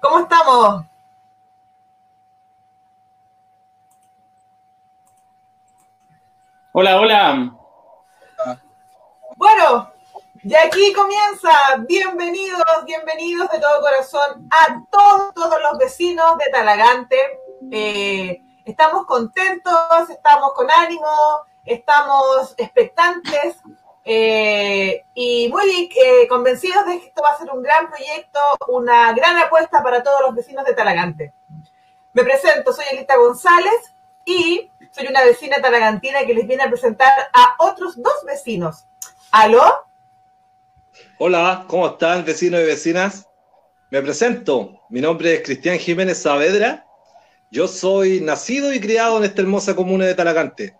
¿Cómo estamos? Hola, hola. Bueno, y aquí comienza. Bienvenidos, bienvenidos de todo corazón a todos, todos los vecinos de Talagante. Eh, estamos contentos, estamos con ánimo, estamos expectantes eh, y muy eh, convencidos de que esto va a ser un gran proyecto, una gran apuesta para todos los vecinos de Talagante. Me presento, soy Elita González y soy una vecina talagantina que les viene a presentar a otros dos vecinos. ¿Aló? Hola, ¿cómo están vecinos y vecinas? Me presento, mi nombre es Cristian Jiménez Saavedra, yo soy nacido y criado en esta hermosa comuna de Talagante.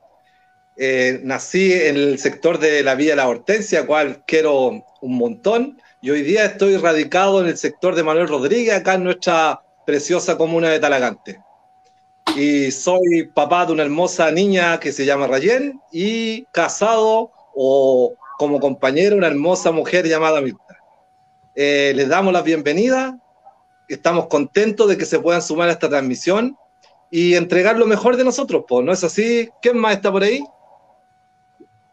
Eh, nací en el sector de la Villa La Hortensia, cual quiero un montón, y hoy día estoy radicado en el sector de Manuel Rodríguez, acá en nuestra preciosa comuna de Talagante. Y soy papá de una hermosa niña que se llama Rayen y casado o como compañero una hermosa mujer llamada Mirta. Eh, les damos la bienvenida, estamos contentos de que se puedan sumar a esta transmisión y entregar lo mejor de nosotros, ¿no es así? ¿Quién más está por ahí?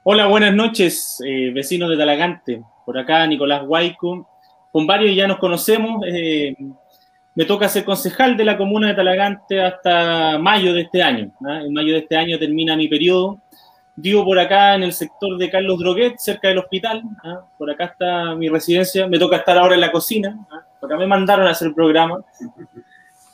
Hola, buenas noches, eh, vecinos de Talagante. Por acá, Nicolás Guayco. Con varios ya nos conocemos. Eh, me toca ser concejal de la comuna de Talagante hasta mayo de este año. ¿ah? En mayo de este año termina mi periodo. Vivo por acá en el sector de Carlos Droguet, cerca del hospital. ¿ah? Por acá está mi residencia. Me toca estar ahora en la cocina. ¿ah? Acá me mandaron a hacer el programa.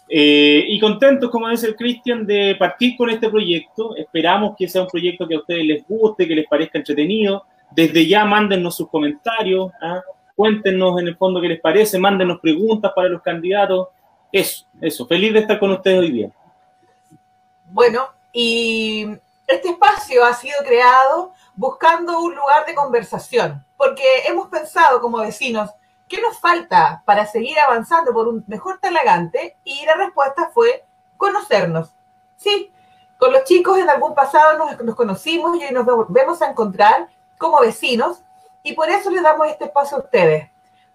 Eh, y contentos, como dice el Cristian, de partir con este proyecto. Esperamos que sea un proyecto que a ustedes les guste, que les parezca entretenido. Desde ya mándennos sus comentarios. ¿ah? Cuéntenos en el fondo qué les parece, mándenos preguntas para los candidatos. Eso, eso. Feliz de estar con ustedes hoy día. Bueno, y este espacio ha sido creado buscando un lugar de conversación, porque hemos pensado como vecinos, ¿qué nos falta para seguir avanzando por un mejor talagante? Y la respuesta fue conocernos. Sí, con los chicos en algún pasado nos, conocimos y hoy nos volvemos a encontrar como vecinos y por eso les damos este espacio a ustedes,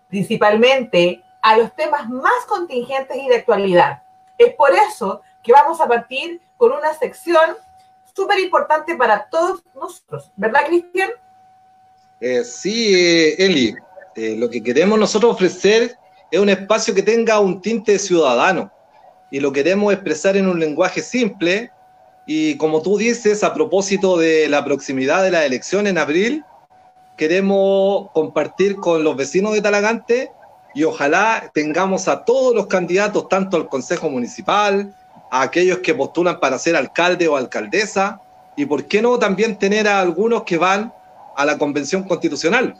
principalmente a los temas más contingentes y de actualidad. Es por eso que vamos a partir con una sección súper importante para todos nosotros, ¿verdad, Cristian? Eh, sí, eh, Eli, eh, lo que queremos nosotros ofrecer es un espacio que tenga un tinte ciudadano y lo queremos expresar en un lenguaje simple y como tú dices, a propósito de la proximidad de la elección en abril, queremos compartir con los vecinos de Talagante y ojalá tengamos a todos los candidatos, tanto al Consejo Municipal, a aquellos que postulan para ser alcalde o alcaldesa, y por qué no también tener a algunos que van a la Convención Constitucional.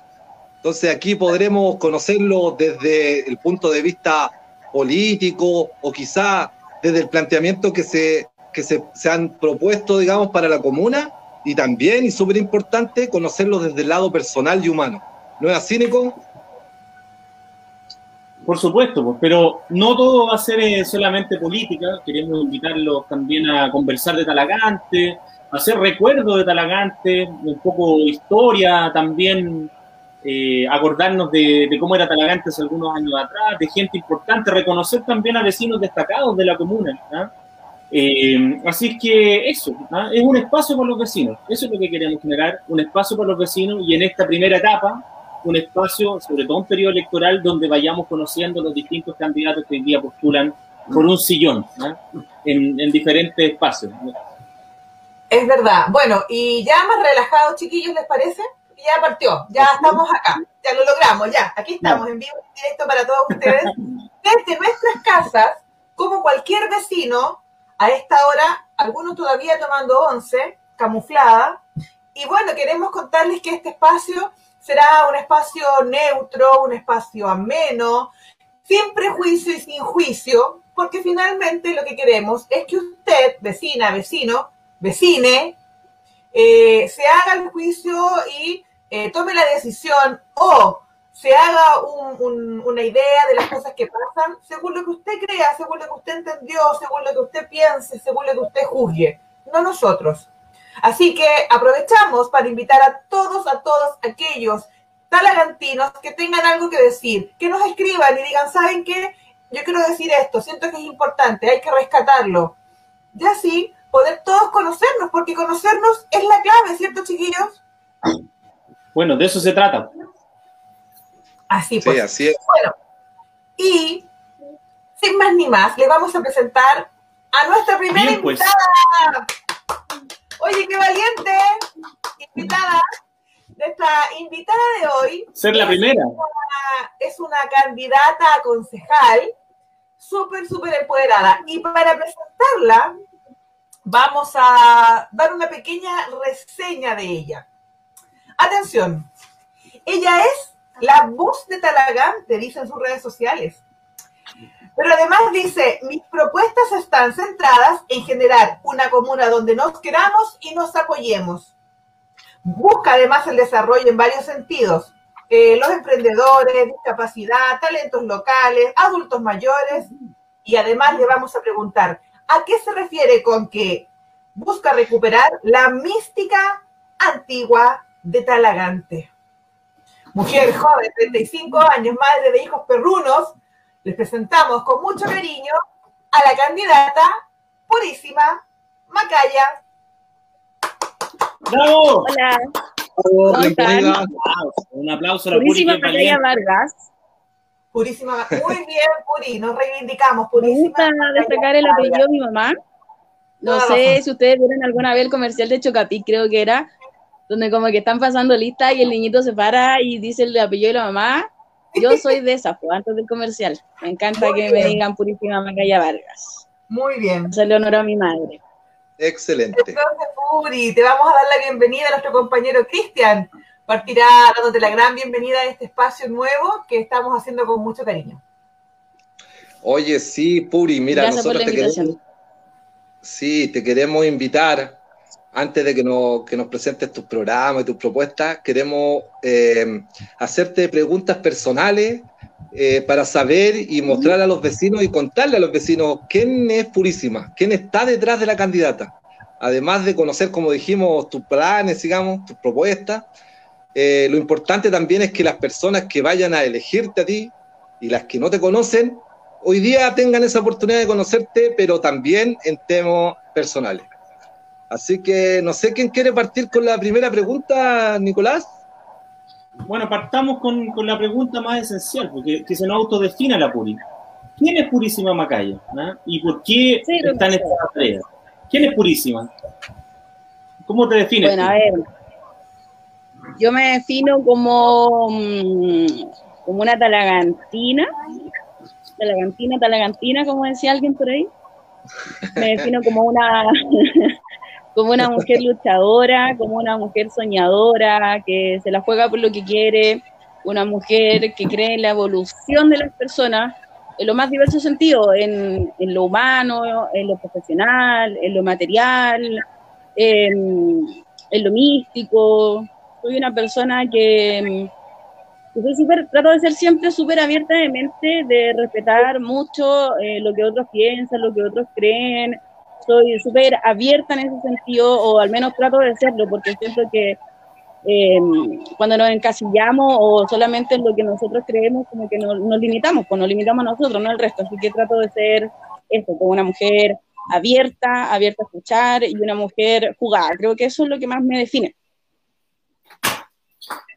Entonces aquí podremos conocerlo desde el punto de vista político o quizá desde el planteamiento que se, que se, se han propuesto, digamos, para la comuna y también, y súper importante, conocerlo desde el lado personal y humano. ¿No es así, Nico? Por supuesto, pues, pero no todo va a ser eh, solamente política. Queremos invitarlos también a conversar de Talagante, a hacer recuerdos de Talagante, un poco historia también, eh, acordarnos de, cómo era Talagante hace algunos años atrás, de gente importante, reconocer también a vecinos destacados de la comuna. ¿no? Eh, así es que eso, ¿ah? es un espacio para los vecinos, eso es lo que queremos generar, un espacio para los vecinos y en esta primera etapa, un espacio, sobre todo un periodo electoral, donde vayamos conociendo los distintos candidatos que hoy día postulan por un sillón en, en, diferentes espacios. Es verdad. Bueno, y ya más relajados, chiquillos, ¿les parece? Ya partió, ya estamos acá, ya lo logramos, ya, aquí estamos en vivo, en directo para todos ustedes. Desde nuestras casas, como cualquier vecino, a esta hora, algunos todavía tomando once, camuflada. Y bueno, queremos contarles que este espacio será un espacio neutro, un espacio ameno, sin prejuicio y sin juicio, porque finalmente lo que queremos es que usted, vecina, vecino, vecine, eh, se haga el juicio y eh, tome la decisión o se haga una idea de las cosas que pasan según lo que usted crea, según lo que usted entendió, según lo que usted piense, según lo que usted juzgue, no nosotros. Así que aprovechamos para invitar a todos, a todos aquellos talagantinos que tengan algo que decir, que nos escriban y digan, ¿saben qué? Yo quiero decir esto, siento que es importante, hay que rescatarlo. Y así poder todos conocernos, porque conocernos es la clave, ¿cierto, chiquillos? Bueno, de eso se trata. Así pues. Sí, así es. Bueno, y sin más ni más, le vamos a presentar a nuestra primera pues. invitada. Oye, qué valiente invitada. Nuestra invitada de hoy. Ser la primera. es una candidata a concejal súper, súper empoderada. Y para presentarla, vamos a dar una pequeña reseña de ella. Atención, ella es la voz de Talagante, dice en sus redes sociales. Pero además dice, mis propuestas están centradas en generar una comuna donde nos queramos y nos apoyemos. Busca además el desarrollo en varios sentidos. Eh, los emprendedores, discapacidad, talentos locales, adultos mayores. Y además le vamos a preguntar, ¿a qué se refiere con que busca recuperar la mística antigua de Talagante? mujer joven, 35 años, madre de hijos perrunos, les presentamos con mucho cariño a la candidata purísima Macaya. ¡Bravo! Hola. ¿Cómo están? Un aplauso a la Purísima Macaya Vargas. Purísima, muy bien, Puri, nos reivindicamos. Purísima Me gusta destacar el apellido de mi mamá. No sé si ustedes vieron alguna vez el comercial de Chocapic, creo que era, donde como que están pasando lista y el niñito se para y dice el apellido de la mamá. Yo soy de esa, pues, antes del comercial. Me encanta que me digan Purísima Macaya Vargas. Muy bien. Hacerle honor a mi madre. Excelente. Entonces, Puri, te vamos a dar la bienvenida a nuestro compañero Cristian. Partirá dándote la gran bienvenida a este espacio nuevo que estamos haciendo con mucho cariño. Oye, sí, Puri, mira, nosotros te queremos, sí, te queremos invitar antes de que, que nos presentes tus programas y tus propuestas, queremos eh, hacerte preguntas personales eh, para saber y mostrar a los vecinos y contarle a los vecinos quién es Purísima, quién está detrás de la candidata. Además de conocer, como dijimos, tus planes, digamos, tus propuestas, eh, lo importante también es que las personas que vayan a elegirte a ti y las que no te conocen, hoy día tengan esa oportunidad de conocerte, pero también en temas personales. Así que no sé quién quiere partir con la primera pregunta, Nicolás. Bueno, partamos con, la pregunta más esencial, porque que se nos autodefina la Puri. ¿Quién es Purísima Macaya? ¿Ah? ¿Y por qué está en esta tarea? ¿Quién es Purísima? ¿Cómo te defines? Bueno, a ver. Yo me defino como, mm, como una talagantina. Talagantina, talagantina, como decía alguien por ahí. Me defino como una como una mujer luchadora, como una mujer soñadora, que se la juega por lo que quiere, una mujer que cree en la evolución de las personas en lo más diverso sentido, en, lo humano, en lo profesional, en lo material, en, lo místico. Soy una persona que, trato de ser siempre súper abierta de mente, de respetar mucho eh, lo que otros piensan, lo que otros creen, soy súper abierta en ese sentido, o al menos trato de serlo, porque siento que eh, cuando nos encasillamos o solamente en lo que nosotros creemos, como que nos, limitamos, pues nos limitamos a nosotros, no al resto. Así que trato de ser esto, como una mujer abierta, abierta a escuchar y una mujer jugada. Creo que eso es lo que más me define.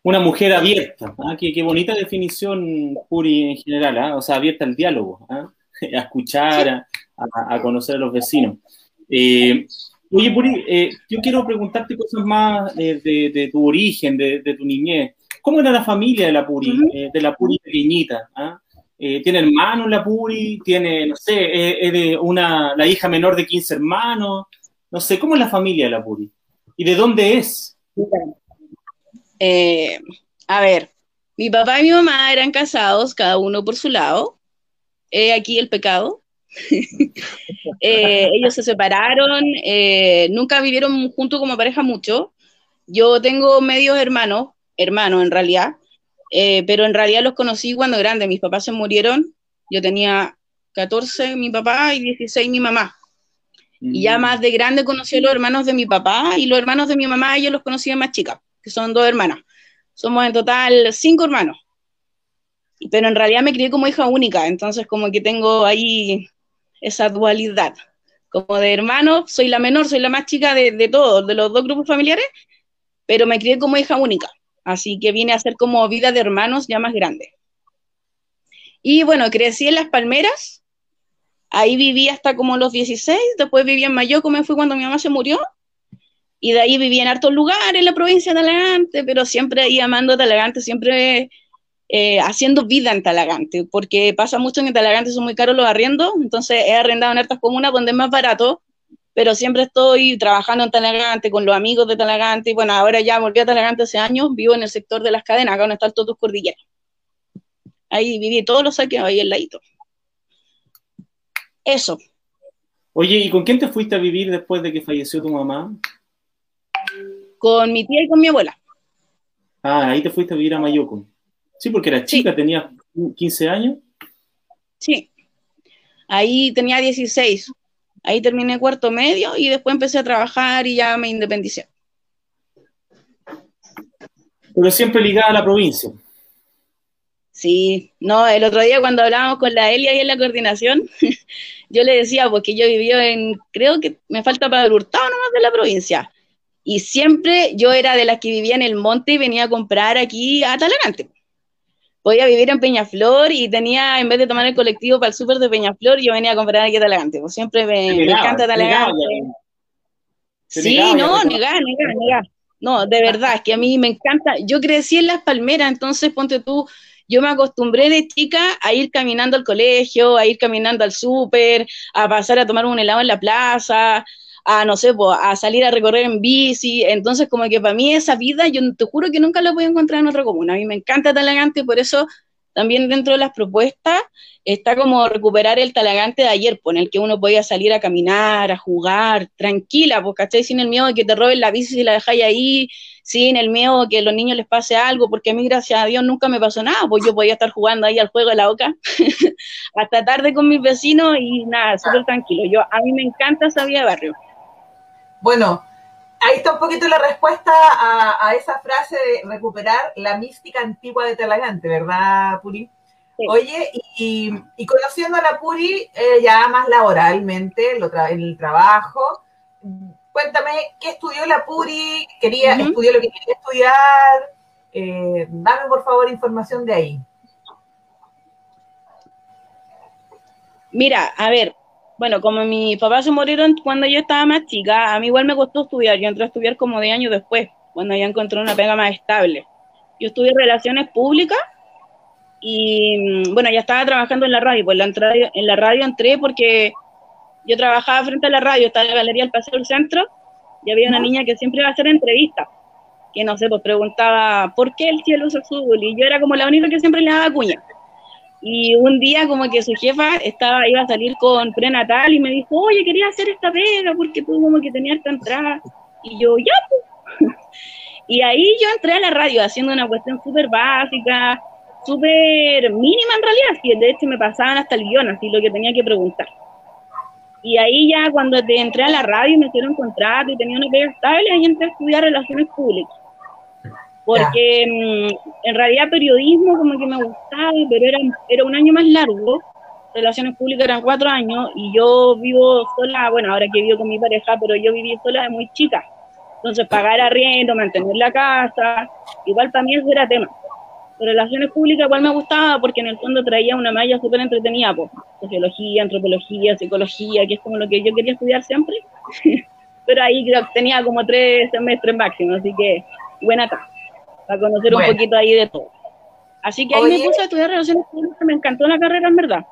Una mujer abierta, ¿ah? qué, bonita definición, Puri, en general, ¿ah? o sea, abierta al diálogo, ¿ah? a escuchar, a, conocer a los vecinos. Eh, oye, Puri, eh, yo quiero preguntarte cosas más eh, de, tu origen, de, tu niñez. ¿Cómo era la familia de la Puri, de la Puri pequeñita? ¿ah? ¿Tiene hermanos la Puri? ¿Tiene, no sé, es de una, la hija menor de 15 hermanos? No sé, ¿cómo es la familia de la Puri? ¿Y de dónde es? a ver, mi papá y mi mamá eran casados, cada uno por su lado. aquí el pecado. Eh, ellos se separaron, eh, nunca vivieron juntos como pareja mucho. Yo tengo medios hermanos, hermanos en realidad, eh, pero en realidad los conocí cuando grande. Mis papás se murieron, yo tenía 14 mi papá y 16 mi mamá. Y ya mm. más de grande conocí a los hermanos de mi papá y los hermanos de mi mamá, ellos los conocí más chicas, que son dos hermanas. Somos en total cinco hermanos. Pero en realidad me crié como hija única, entonces como que tengo ahí esa dualidad. Como de hermano, soy la menor, soy la más chica de, de todos, de los dos grupos familiares, pero me crié como hija única. Así que vine a ser como vida de hermanos ya más grande. Y bueno, crecí en Las Palmeras, ahí viví hasta como los 16, después viví en Mayoco, me fui cuando mi mamá se murió, y de ahí viví en hartos lugares en la provincia de Talagante, pero siempre ahí amando Talagante, siempre eh, haciendo vida en Talagante, porque pasa mucho en Talagante son muy caros los arriendos, entonces he arrendado en hartas comunas donde es más barato, pero siempre estoy trabajando en Talagante con los amigos de Talagante, y bueno, ahora ya volví a Talagante hace años, vivo en el sector de las cadenas, acá donde están todos cordilleras. Ahí viví todos los saqueos, ahí al ladito. Eso. Oye, ¿y con quién te fuiste a vivir después de que falleció tu mamá? Con mi tía y con mi abuela. Ah, ahí te fuiste a vivir a Mayoco. Sí, porque era chica, tenía 15 años. Sí. Ahí tenía 16. Ahí terminé cuarto medio y después empecé a trabajar y ya me independicé. Pero siempre ligada a la provincia. Sí, no, el otro día cuando hablábamos con la Elia y en la coordinación, yo le decía, porque yo viví en, creo que me falta para el Hurtado nomás de la provincia. Y siempre yo era de las que vivía en el monte y venía a comprar aquí a Talagante. Podía vivir en Peñaflor y tenía, en vez de tomar el colectivo para el súper de Peñaflor, yo venía a comprar aquí a Talagante. Pues siempre me, encanta Talagante. Sí, no, negar, negar, negar. No, de verdad, es que a mí me encanta. Yo crecí en Las Palmeras, entonces ponte tú, yo me acostumbré de chica a ir caminando al colegio, a ir caminando al súper, a pasar a tomar un helado en la plaza, a, no sé, a salir a recorrer en bici. Entonces, como que para mí esa vida, yo te juro que nunca la voy a encontrar en otra comuna. A mí me encanta Talagante, por eso también dentro de las propuestas está como recuperar el Talagante de ayer, por el que uno podía salir a caminar, a jugar, tranquila, pues, ¿cachai? Sin el miedo de que te roben la bici si la dejáis ahí, sin el miedo de que a los niños les pase algo, porque a mí, gracias a Dios, nunca me pasó nada, pues yo podía estar jugando ahí al juego de la boca hasta tarde con mis vecinos y nada, súper tranquilo. Yo, a mí me encanta esa vida de barrio. Bueno, ahí está un poquito la respuesta a, esa frase de recuperar la mística antigua de Talagante, ¿verdad, Puri? Oye, y, conociendo a la Puri eh, ya más laboralmente, en el trabajo, cuéntame, ¿qué estudió la Puri? Quería, ¿Estudió lo que quería estudiar? Eh, dame, por favor, información de ahí. Mira, a ver, bueno, como mis papás se murieron cuando yo estaba más chica, a mí igual me costó estudiar. Yo entré a estudiar como de años después, cuando ya encontré una pega más estable. Yo estudié Relaciones Públicas y, mm, bueno, ya estaba trabajando en la radio. Pues la en la radio entré porque yo trabajaba frente a la radio, estaba en la Galería del Paseo del Centro, y había una niña que siempre iba a hacer entrevistas, que no sé, pues preguntaba, ¿por qué el cielo es azul? Y yo era como la única que siempre le daba cuña. Y un día como que su jefa estaba, iba a salir con prenatal y me dijo, oye, quería hacer esta pega porque tú como que tenías que entrar. Y yo, ya. Y ahí yo entré a la radio haciendo una cuestión súper básica, súper mínima en realidad, y de hecho me pasaban hasta el guion, así lo que tenía que preguntar. Y ahí ya cuando entré a la radio me hicieron contrato y tenía una pega estable, ahí entré a estudiar relaciones públicas porque mm, en realidad periodismo como que me gustaba, pero era, era un año más largo, relaciones públicas eran cuatro años y yo vivo sola, bueno, ahora que vivo con mi pareja, pero yo viví sola de muy chica. Entonces pagar arriendo, mantener la casa, igual para mí eso era tema. relaciones públicas igual me gustaba porque en el fondo traía una malla súper entretenida, pues, sociología, antropología, psicología, que es como lo que yo quería estudiar siempre. pero ahí tenía como tres semestres máximo, así que buena acá a conocer un poquito ahí de todo. Así que ahí me puse a estudiar relaciones públicas, me encantó la carrera en verdad.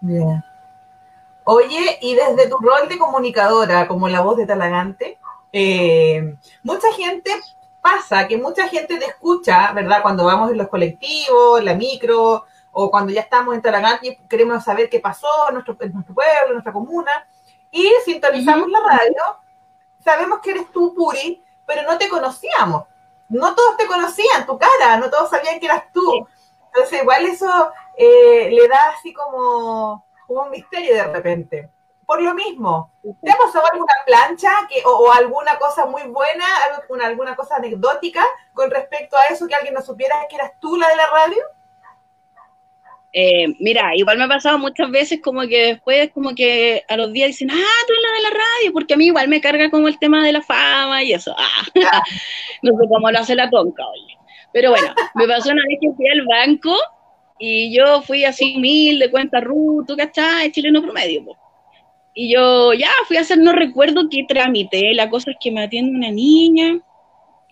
Bien. Oye, y desde tu rol de comunicadora, como la voz de Talagante, eh, mucha gente pasa que mucha gente te escucha, ¿verdad? Cuando vamos en los colectivos, en la micro, o cuando ya estamos en Talagante y queremos saber qué pasó en nuestro, nuestro pueblo, en nuestra comuna, y sintonizamos la radio, sabemos que eres tú, Puri, pero no te conocíamos. No todos te conocían tu cara, no todos sabían que eras tú. Entonces, igual eso eh, le da así como, como, un misterio de repente. Por lo mismo, ¿te ha pasado alguna plancha que, o, o, alguna cosa muy buena, alguna, alguna cosa anecdótica con respecto a eso que alguien no supiera que eras tú la de la radio? Eh, mira, igual me ha pasado muchas veces como que después como que a los días dicen, ah, tú eres la de la radio, porque a mí igual me carga como el tema de la fama y eso. Ah, no sé cómo lo hace la tonca, oye. Pero bueno, me pasó una vez que fui al banco y yo fui así mil de cuenta RUT, ¿tú cachai? Chileno promedio, po. Y yo ya fui a hacer, no recuerdo qué trámite, la cosa es que me atiende una niña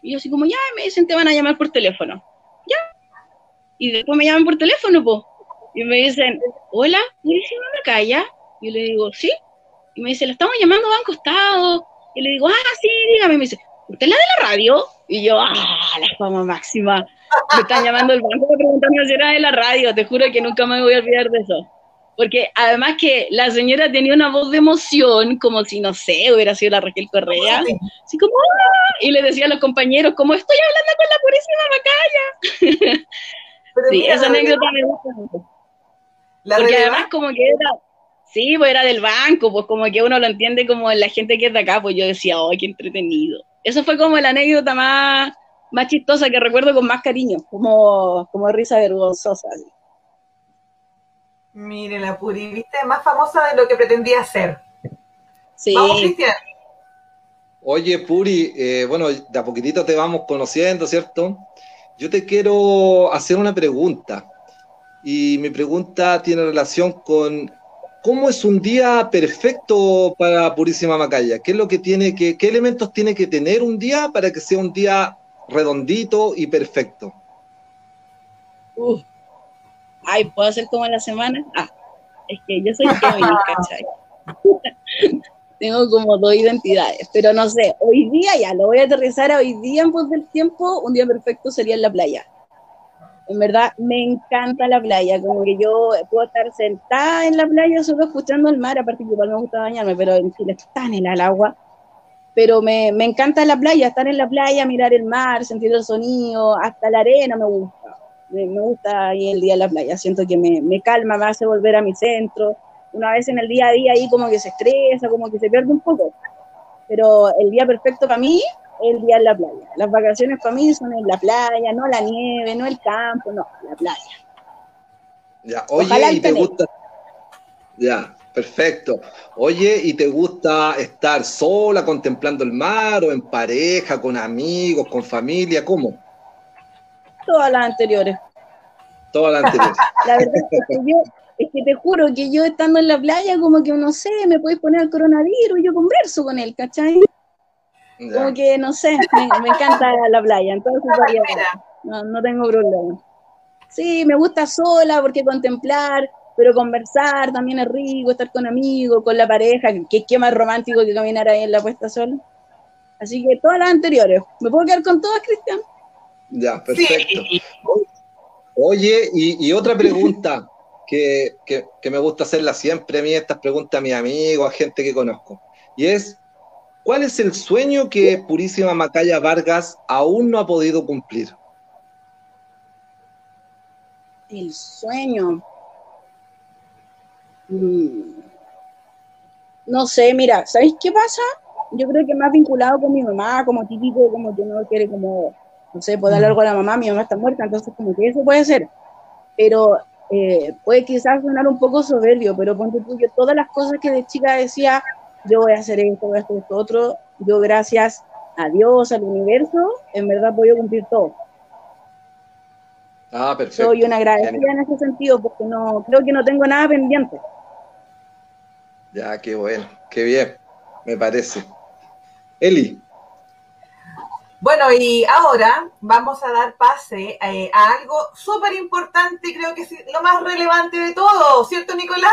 y yo así como, ya, me dicen, te van a llamar por teléfono. Ya. Y después me llaman por teléfono, po y me dicen, hola, ¿Purísima Macaya? Y yo le digo, sí. Y me dice, la estamos llamando Banco Estado. Y le digo, ah, sí, dígame. Y me dice, ¿usted es la de la radio? Y yo, ah, la fama máxima. Me están llamando el banco preguntando si era de la radio. Te juro que nunca me voy a olvidar de eso. Porque además que la señora tenía una voz de emoción, como si, no sé, hubiera sido la Raquel Correa. Así como, ¡Ah! y le decía a los compañeros, como estoy hablando con la purísima Macaya. sí, esa anécdota me gusta mucho. Porque además como que era, sí, pues era del banco, pues como que uno lo entiende como la gente que es de acá, pues yo decía, ¡ay, qué entretenido! Eso fue como la anécdota más, más chistosa que recuerdo con más cariño, como, como risa vergonzosa. Mire, la Puri, viste, más famosa de lo que pretendía ser. Sí. Vamos, Cristian. Oye, Puri, eh, bueno, de a poquitito te vamos conociendo, ¿cierto? Yo te quiero hacer una pregunta. Y mi pregunta tiene relación con cómo es un día perfecto para Purísima Macaya. ¿Qué es lo que tiene que, qué elementos tiene que tener un día para que sea un día redondito y perfecto? Uf. Ay, ¿puedo hacer como en la semana? Ah, es que yo soy Kevin, ¿cachai? Tengo como dos identidades, pero no sé, hoy día ya lo voy a aterrizar a hoy día en pos del tiempo, un día perfecto sería en la playa en verdad me encanta la playa, como que yo puedo estar sentada en la playa solo escuchando el mar, aparte que igual me gusta bañarme, pero en Chile es tan en el agua, pero me, me, encanta la playa, estar en la playa, mirar el mar, sentir el sonido, hasta la arena me gusta, me, me gusta ahí el día en la playa, siento que me, me, calma, me hace volver a mi centro, una vez en el día a día ahí como que se estresa, como que se pierde un poco, pero el día perfecto para mí el día en la playa. Las vacaciones para mí son en la playa, no la nieve, no el campo, no, la playa. Ya, oye, ¿y te gusta? Ya, perfecto. Oye, ¿y te gusta estar sola contemplando el mar o en pareja, con amigos, con familia? ¿Cómo? Todas las anteriores. Todas las anteriores. la verdad es que yo, es que te juro que yo estando en la playa, como que no sé, me puedes poner el coronavirus yo converso con él, ¿cachai? Como que, no sé, me, encanta la playa, entonces no, no tengo problema. Sí, me gusta sola porque contemplar, pero conversar también es rico, estar con amigos, con la pareja, que qué más romántico que caminar ahí en la puesta sola. Así que todas las anteriores. ¿Me puedo quedar con todas, Cristian? Ya, perfecto. Oye, y, otra pregunta que, que, que, me gusta hacerla siempre a mí, estas preguntas a mis amigos, a gente que conozco. Y es, ¿Cuál es el sueño que Purísima Macaya Vargas aún no ha podido cumplir? El sueño. Mm. No sé, mira, ¿sabéis qué pasa? Yo creo que más vinculado con mi mamá, como típico, como que no quiere como, no sé, poder algo a la mamá, mi mamá está muerta, entonces como que eso puede ser. Pero eh, puede quizás sonar un poco soberbio, pero ponte tú, yo todas las cosas que de chica decía, yo voy a hacer esto, voy a hacer esto otro, yo gracias a Dios, al universo, en verdad voy a cumplir todo. Ah, perfecto. Soy una agradecida en ese sentido porque no creo que no tengo nada pendiente. Ya, qué bueno, qué bien, me parece. Eli. Bueno, y ahora vamos a dar pase eh, a algo súper importante, creo que es lo más relevante de todo, ¿cierto, Nicolás?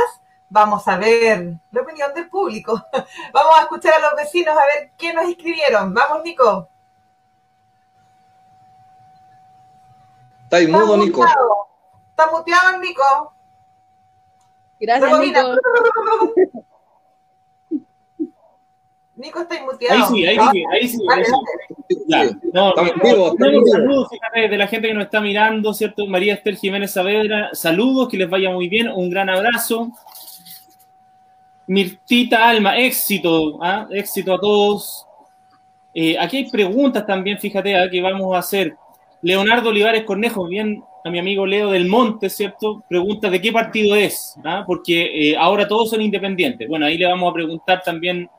Vamos a ver la opinión del público. Vamos a escuchar a los vecinos a ver qué nos escribieron. Vamos, Nico. Está mudo, Nico. Está muteado, Nico. Gracias, Nico. Nico está muteado. Ahí sí, ahí sí, ahí sí. Ahí sí. saludos, fíjate, de la gente que nos está mirando, ¿cierto? María Esther Jiménez Saavedra, saludos, que les vaya muy bien, un gran abrazo. Mirtita Alma, éxito, ¿ah? éxito a todos. Eh, aquí hay preguntas también, fíjate, ¿ah? que vamos a hacer. Leonardo Olivares Cornejo, bien a mi amigo Leo del Monte, ¿cierto? Pregunta de qué partido es, ¿ah? porque eh, ahora todos son independientes. Bueno, ahí le vamos a preguntar también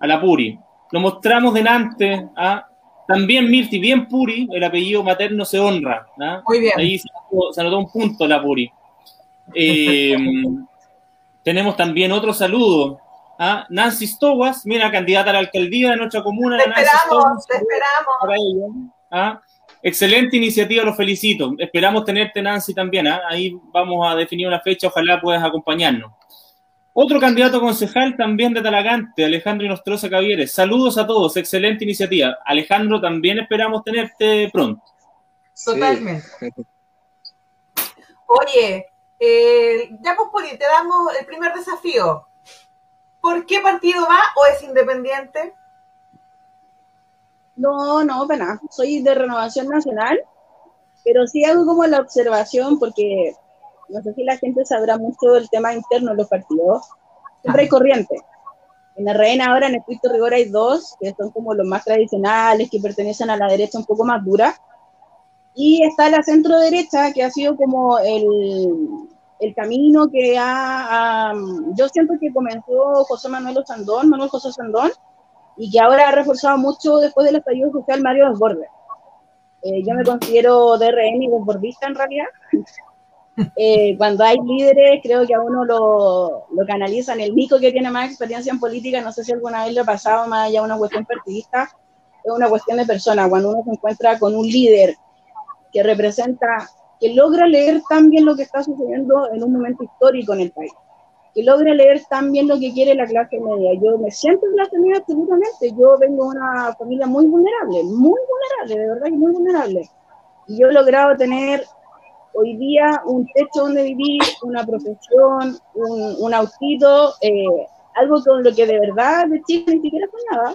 a la Puri. Lo mostramos delante, ¿ah? también Mirti, bien Puri, el apellido materno se honra. ¿ah? Muy bien. Ahí se anotó, un punto la Puri. Eh, tenemos también otro saludo a Nancy Stowas, mira, candidata a la alcaldía de nuestra comuna. Te esperamos, te esperamos. ¿ah? Excelente iniciativa, los felicito. Esperamos tenerte, Nancy, también. ¿ah? Ahí vamos a definir una fecha, ojalá puedas acompañarnos. Otro candidato concejal también de Talagante, Alejandro Inostroza Cavieres. Saludos a todos, excelente iniciativa. Alejandro, también esperamos tenerte pronto. Totalmente. Oye, eh, ya pues, te damos el primer desafío. ¿Por qué partido va o es independiente? No, no, pena. Soy de Renovación Nacional, pero sí hago como la observación porque no sé si la gente sabrá mucho del tema interno de los partidos. Siempre hay corriente. En la reina ahora, en estricto rigor, hay dos, que son como los más tradicionales, que pertenecen a la derecha un poco más dura. Y está la centro derecha, que ha sido como el, el camino que ha, Yo siento que comenzó José Manuel Sandón, Manuel José Sandón, y que ahora ha reforzado mucho después del estallido social Mario Desbordes. Eh, yo me considero DRN y desbordista en realidad. Eh, cuando hay líderes, creo que a uno lo, lo canalizan. El Nico que tiene más experiencia en política, no sé si alguna vez le ha pasado más allá una cuestión partidista, es una cuestión de persona. Cuando uno se encuentra con un líder que representa, que logra leer también lo que está sucediendo en un momento histórico en el país que logre leer también lo que quiere la clase media. Yo me siento clase media absolutamente. Yo vengo de una familia muy vulnerable, muy vulnerable, de verdad que muy vulnerable. Y yo he logrado tener hoy día un techo donde vivir, una profesión, un, un autito, eh, algo con lo que de verdad de chico ni siquiera soñaba.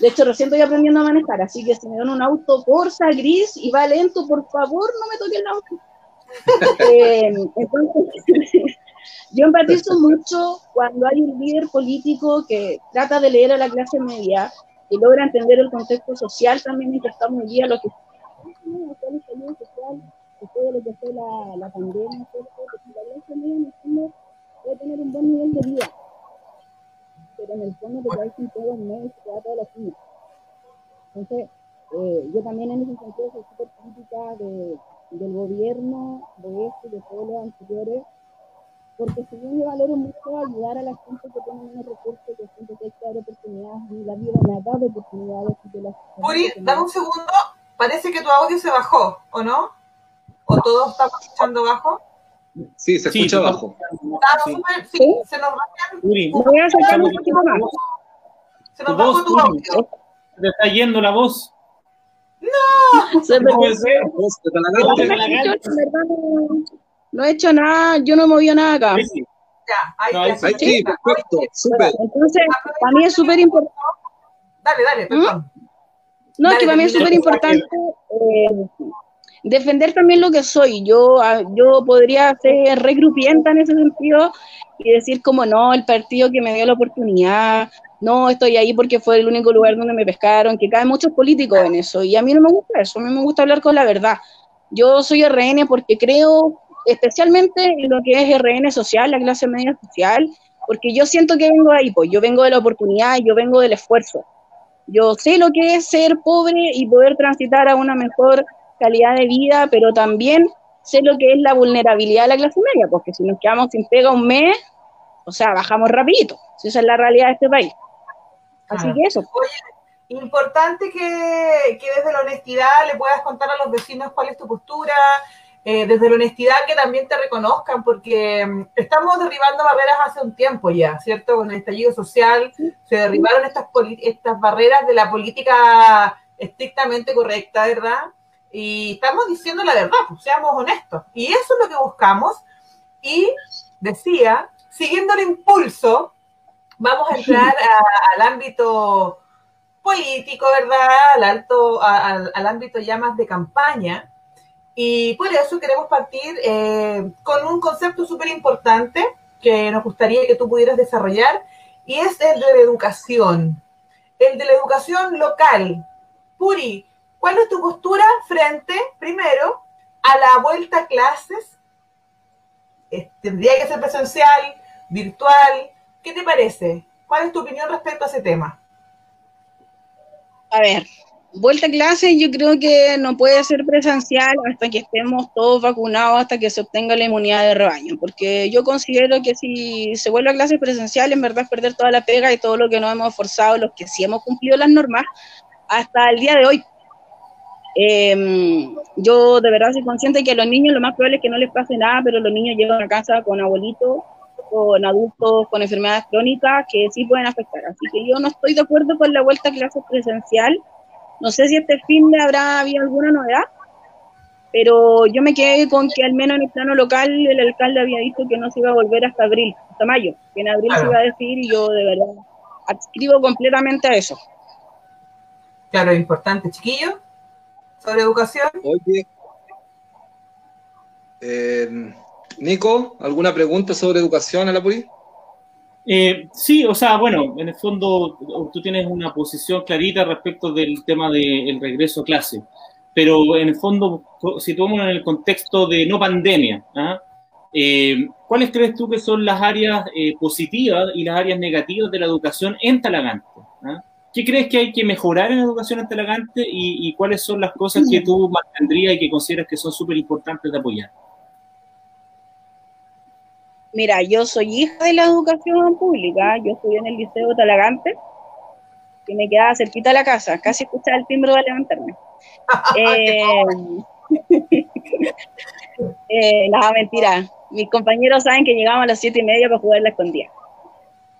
De hecho, recién estoy aprendiendo a manejar, así que si me dan un auto Corsa gris y va lento, por favor, no me toque el auto. eh, entonces, Yo empatizo mucho cuando hay un líder político que trata de leer a la clase media y logra entender el contexto social también en que estamos hoy día, lo que social, después de lo que fue la, la pandemia, ¿cierto? la clase media en el fondo puede tener un buen nivel de vida, pero en el fondo te caes sin todos los medios y te da toda la cima. Entonces, eh, yo también en ese sentido soy súper crítica de, del gobierno, de esto y de todos los anteriores, porque si bien yo valoro mucho ayudar a la gente que tiene menos recursos, que siente que hay que dar oportunidades, y la vida me ha dado oportunidades. De las Puri, dame un segundo, parece que tu audio se bajó, ¿o no? ¿O todos estamos escuchando bajo? Sí, se escucha sí, bajo. Sí. sí, se nos voy a sacar un poquito más. Se nos bajó tu audio. Se te está yendo la voz. No, se me puede ser. No he hecho nada, yo no he movido nada acá. Sí, Ya, ahí, no, ahí, sí, perfecto, súper. Entonces, para mí es súper importante. Dale, dale, perdón. No, dale, que para mí es súper importante eh, defender también lo que soy. Yo, ah, yo podría ser regrupienta en ese sentido y decir como no, el partido que me dio la oportunidad, no, estoy ahí porque fue el único lugar donde me pescaron, que caen muchos políticos en eso. Y a mí no me gusta eso, a mí me gusta hablar con la verdad. Yo soy RN porque creo especialmente en lo que es RN social, la clase media social, porque yo siento que vengo ahí, pues yo vengo de la oportunidad, yo vengo del esfuerzo. Yo sé lo que es ser pobre y poder transitar a una mejor calidad de vida, pero también sé lo que es la vulnerabilidad de la clase media, porque si nos quedamos sin pega un mes, o sea, bajamos rapidito. Esa es la realidad de este país. Así que eso. Oye, importante que, que desde la honestidad le puedas contar a los vecinos cuál es tu postura, eh, desde la honestidad que también te reconozcan, porque mm, estamos derribando barreras hace un tiempo ya, ¿cierto? Con el estallido social se derribaron estas, estas barreras de la política estrictamente correcta, ¿verdad? Y estamos diciendo la verdad, pues, seamos honestos. Y eso es lo que buscamos. Y decía, siguiendo el impulso, vamos a entrar al ámbito político, ¿verdad? Al alto, al, ámbito ya más de campaña. Y por eso queremos partir eh, con un concepto súper importante que nos gustaría que tú pudieras desarrollar, y es el de la educación, el de la educación local. Puri, ¿cuál es tu postura frente, primero, a la vuelta a clases? ¿Tendría que ser presencial, virtual? ¿Qué te parece? ¿Cuál es tu opinión respecto a ese tema? A ver, vuelta a clase yo creo que no puede ser presencial hasta que estemos todos vacunados, hasta que se obtenga la inmunidad de rebaño, porque yo considero que si se vuelve a clase presencial, en verdad es perder toda la pega y todo lo que nos hemos esforzado, los que sí hemos cumplido las normas, hasta el día de hoy. Em, yo de verdad soy consciente que a los niños lo más probable es que no les pase nada, pero los niños llegan a casa con abuelitos, con adultos con enfermedades crónicas que sí pueden afectar. Así que yo no estoy de acuerdo con la vuelta a clases presencial no sé si este fin de habrá habido alguna novedad, pero yo me quedé con que al menos en el plano local el alcalde había dicho que no se iba a volver hasta abril, hasta mayo, que en abril se iba a decir y yo de verdad adscribo completamente a eso. Claro, es importante, chiquillo, sobre educación. Oye, eh, Nico, ¿alguna pregunta sobre educación a la PURI? Eh, sí, o sea, bueno, en el fondo tú tienes una posición clarita respecto del tema del regreso a clase, pero en el fondo, situamos en el contexto de no pandemia, ¿ah? eh, ¿cuáles crees tú que son las áreas eh, positivas y las áreas negativas de la educación en Talagante? ¿ah? ¿Qué crees que hay que mejorar en la educación en Talagante y, y cuáles son las cosas que tú mantendrías y que consideras que son súper importantes de apoyar? Mira, yo soy hija de la educación pública, yo estudié en el Liceo Talagante, que me quedaba cerquita de la casa, casi escuchaba el timbre de levantarme. eh, eh, nada, mentira. Mis compañeros saben que llegamos a las siete y media para jugar la escondida.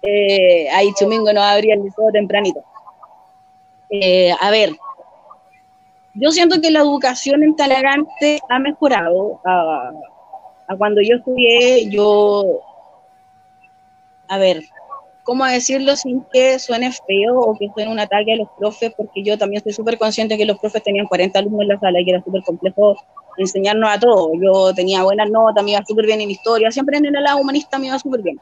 Eh, ahí Chumingo no abría el liceo tempranito. Eh, a ver, yo siento que la educación en Talagante ha mejorado. A cuando yo estudié, yo, a ver, ¿cómo decirlo sin que suene feo o que suene un ataque a los profes? Porque yo también estoy súper consciente que los profes tenían 40 alumnos en la sala y era súper complejo enseñarnos a todos. Yo tenía buenas notas, me iba súper bien en historia, siempre en el lado humanista me iba súper bien.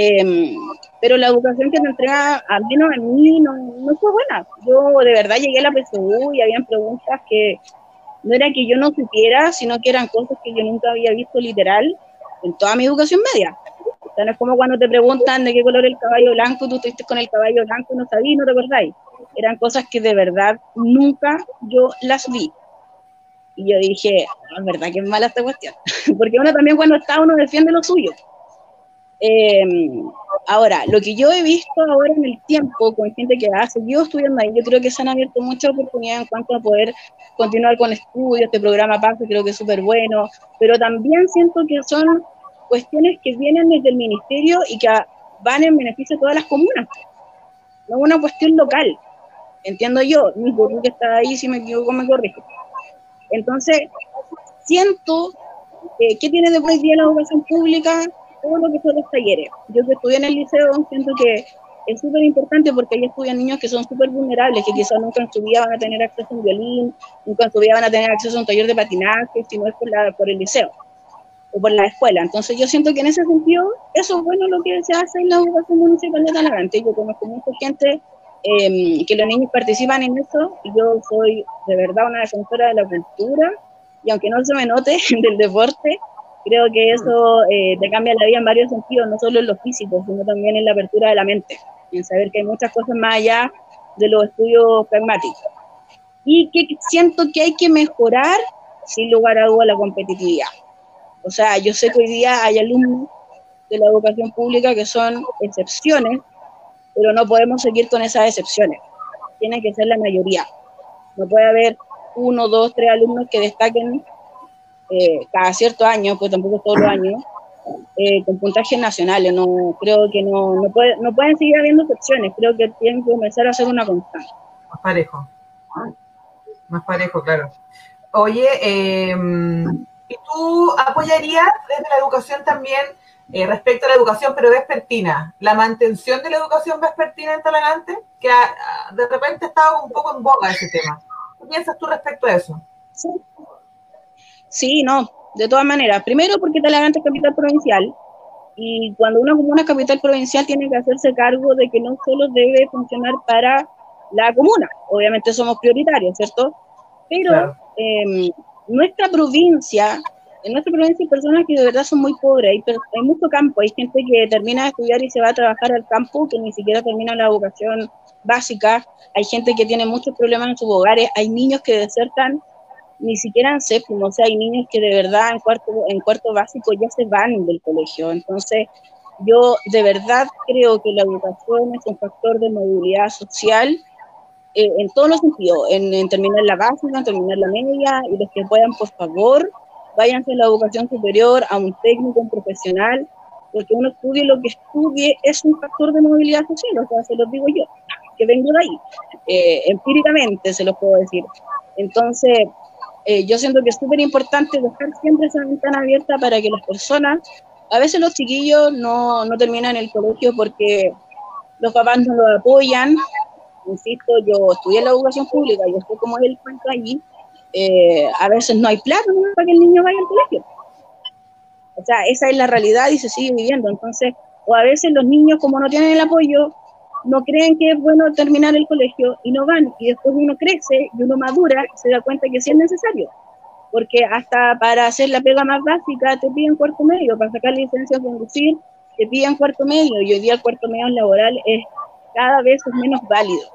Em, pero la educación que me entrega, al menos a mí, no, no fue buena. Yo de verdad llegué a la PSU y habían preguntas que no era que yo no supiera, sino que eran cosas que yo nunca había visto literal en toda mi educación media. O sea, no es como cuando te preguntan de qué color el caballo blanco, tú estuviste con el caballo blanco y no sabías, no te acordáis. Eran cosas que de verdad nunca yo las vi. Y yo dije, ah, es verdad que es mala esta cuestión. Porque uno también cuando está, uno defiende lo suyo. Eh, ahora, lo que yo he visto ahora en el tiempo con gente que ha seguido estudiando ahí, yo creo que se han abierto muchas oportunidades en cuanto a poder continuar con estudios, este programa PASE creo que es súper bueno, pero también siento que son cuestiones que vienen desde el ministerio y que van en beneficio de todas las comunas, no es una cuestión local, entiendo yo, mi que está ahí, si me equivoco me corrijo. Entonces, siento que ¿qué tiene de hoy día la educación pública? Todo lo que son los talleres. Yo que estudié en el liceo siento que es súper importante porque ahí estudian niños que son súper vulnerables, que quizás nunca en su vida van a tener acceso a un violín, nunca en su vida van a tener acceso a un taller de patinaje, si no es por, la, por el liceo o por la escuela. Entonces yo siento que en ese sentido eso es bueno lo que se hace en la educación municipal de Talagante. Yo conozco mucha gente eh, que los niños participan en eso y yo soy de verdad una defensora de la cultura y aunque no se me note del deporte, creo que eso eh, te cambia la vida en varios sentidos, no solo en lo físico, sino también en la apertura de la mente, en saber que hay muchas cosas más allá de los estudios pragmáticos. Y que siento que hay que mejorar, sin lugar a duda, la competitividad. O sea, yo sé que hoy día hay alumnos de la educación pública que son excepciones, pero no podemos seguir con esas excepciones. Tiene que ser la mayoría. No puede haber uno, dos, tres alumnos que destaquen eh, cada cierto año, pues tampoco todos los años, eh, con puntajes nacionales. No, creo que no, no, puede, no pueden seguir habiendo excepciones, creo que tienen que comenzar a hacer una constante. Más parejo. Más parejo, claro. Oye, em, ¿y tú apoyarías desde la educación también eh, respecto a la educación, pero vespertina, la mantención de la educación vespertina en Talagante, que de repente estaba un poco en boga ese tema. ¿Qué piensas tú respecto a eso? Sí, no, de todas maneras. Primero porque Talagante es capital provincial y cuando una comuna es capital provincial tiene que hacerse cargo de que no solo debe funcionar para la comuna, obviamente somos prioritarios, ¿cierto? Pero em, nuestra provincia en nuestra provincia hay personas que de verdad son muy pobres, hay, hay mucho campo, hay gente que termina de estudiar y se va a trabajar al campo, que ni siquiera termina la educación básica, hay gente que tiene muchos problemas en sus hogares, hay niños que desertan ni siquiera en séptimo, o sea, hay niños que de verdad en cuarto, en cuarto básico ya se van del colegio, entonces yo de verdad creo que la educación es un factor de movilidad social eh, en todos los sentidos, en, terminar la básica, en terminar la media, y los que puedan, por favor, váyanse a la educación superior, a un técnico, un profesional, porque uno estudie lo que estudie es un factor de movilidad social, o sea, se los digo yo, que vengo de ahí, eh, empíricamente se los puedo decir. Entonces, eh, yo siento que es súper importante dejar siempre esa ventana abierta para que las personas, a veces los chiquillos no, no terminan el colegio porque los papás no lo apoyan, insisto, yo estudié la educación pública, yo sé cómo es el cuento allí, eh, a veces no hay plata para que el niño vaya al colegio. O sea, esa es la realidad y se sigue viviendo. Entonces, o a veces los niños, como no tienen el apoyo, no creen que es bueno terminar el colegio y no van. Y después uno crece y uno madura y se da cuenta que sí es necesario. Porque hasta para hacer la pega más básica te piden cuarto medio, para sacar licencia de conducir te piden cuarto medio y hoy día el cuarto medio laboral es cada vez menos válido.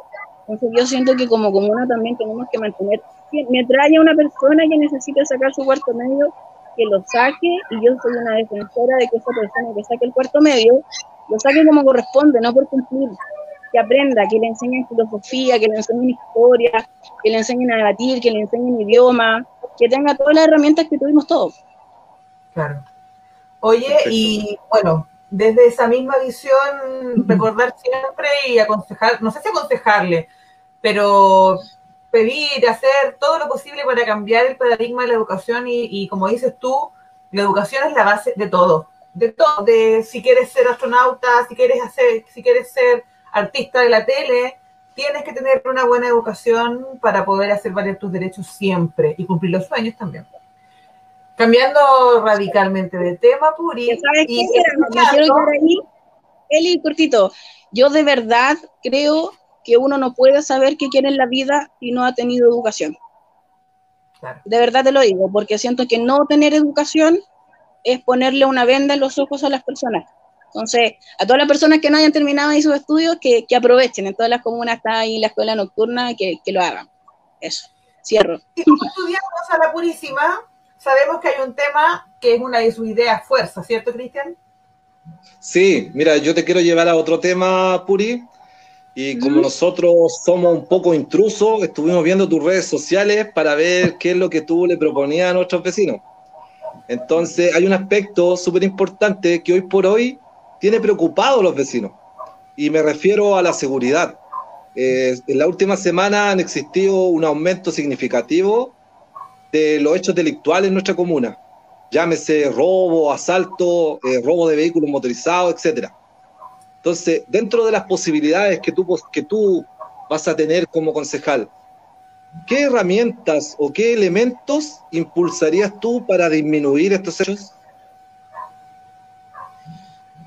Entonces yo siento que como comuna también tenemos que mantener me trae una persona que necesita sacar su cuarto medio, que lo saque, y yo soy una defensora de que esa persona que saque el cuarto medio, lo saque como corresponde, no por cumplir, que aprenda, que le enseñen filosofía, que le enseñen historia, que le enseñen a debatir, que le enseñen idioma, que tenga todas las herramientas que tuvimos todos. Claro. Oye, y bueno, desde esa misma visión, recordar siempre y aconsejar, no sé si aconsejarle, pero pedir, hacer todo lo posible para cambiar el paradigma de la educación y, como dices tú, la educación es la base de todo, de todo, de si quieres ser astronauta, si quieres hacer, si quieres ser artista de la tele, tienes que tener una buena educación para poder hacer valer tus derechos siempre y cumplir los sueños también. Cambiando radicalmente de tema, Puri. ¿Sabes y qué? Eli, cortito. Yo de verdad creo que uno no puede saber qué quiere en la vida si no ha tenido educación. De verdad te lo digo, porque siento que no tener educación es ponerle una venda en los ojos a las personas. Entonces, a todas las personas que no hayan terminado ahí sus estudios, que, aprovechen. En todas las comunas está ahí la escuela nocturna, que, que lo hagan. Eso, cierro. Estudiamos a la Purísima, sabemos que hay un tema que es una de sus ideas fuerza, ¿cierto, Cristian? Sí, mira, yo te quiero llevar a otro tema, Puri, y como nosotros somos un poco intrusos, estuvimos viendo tus redes sociales para ver qué es lo que tú le proponías a nuestros vecinos. Entonces, hay un aspecto súper importante que hoy por hoy tiene preocupado a los vecinos. Y me refiero a la seguridad. Eh, en la última semana han existido un aumento significativo de los hechos delictuales en nuestra comuna. Llámese robo, asalto, eh, robo de vehículos motorizados, etcétera. Entonces, dentro de las posibilidades que tú vas a tener como concejal, ¿qué herramientas o qué elementos impulsarías tú para disminuir estos hechos?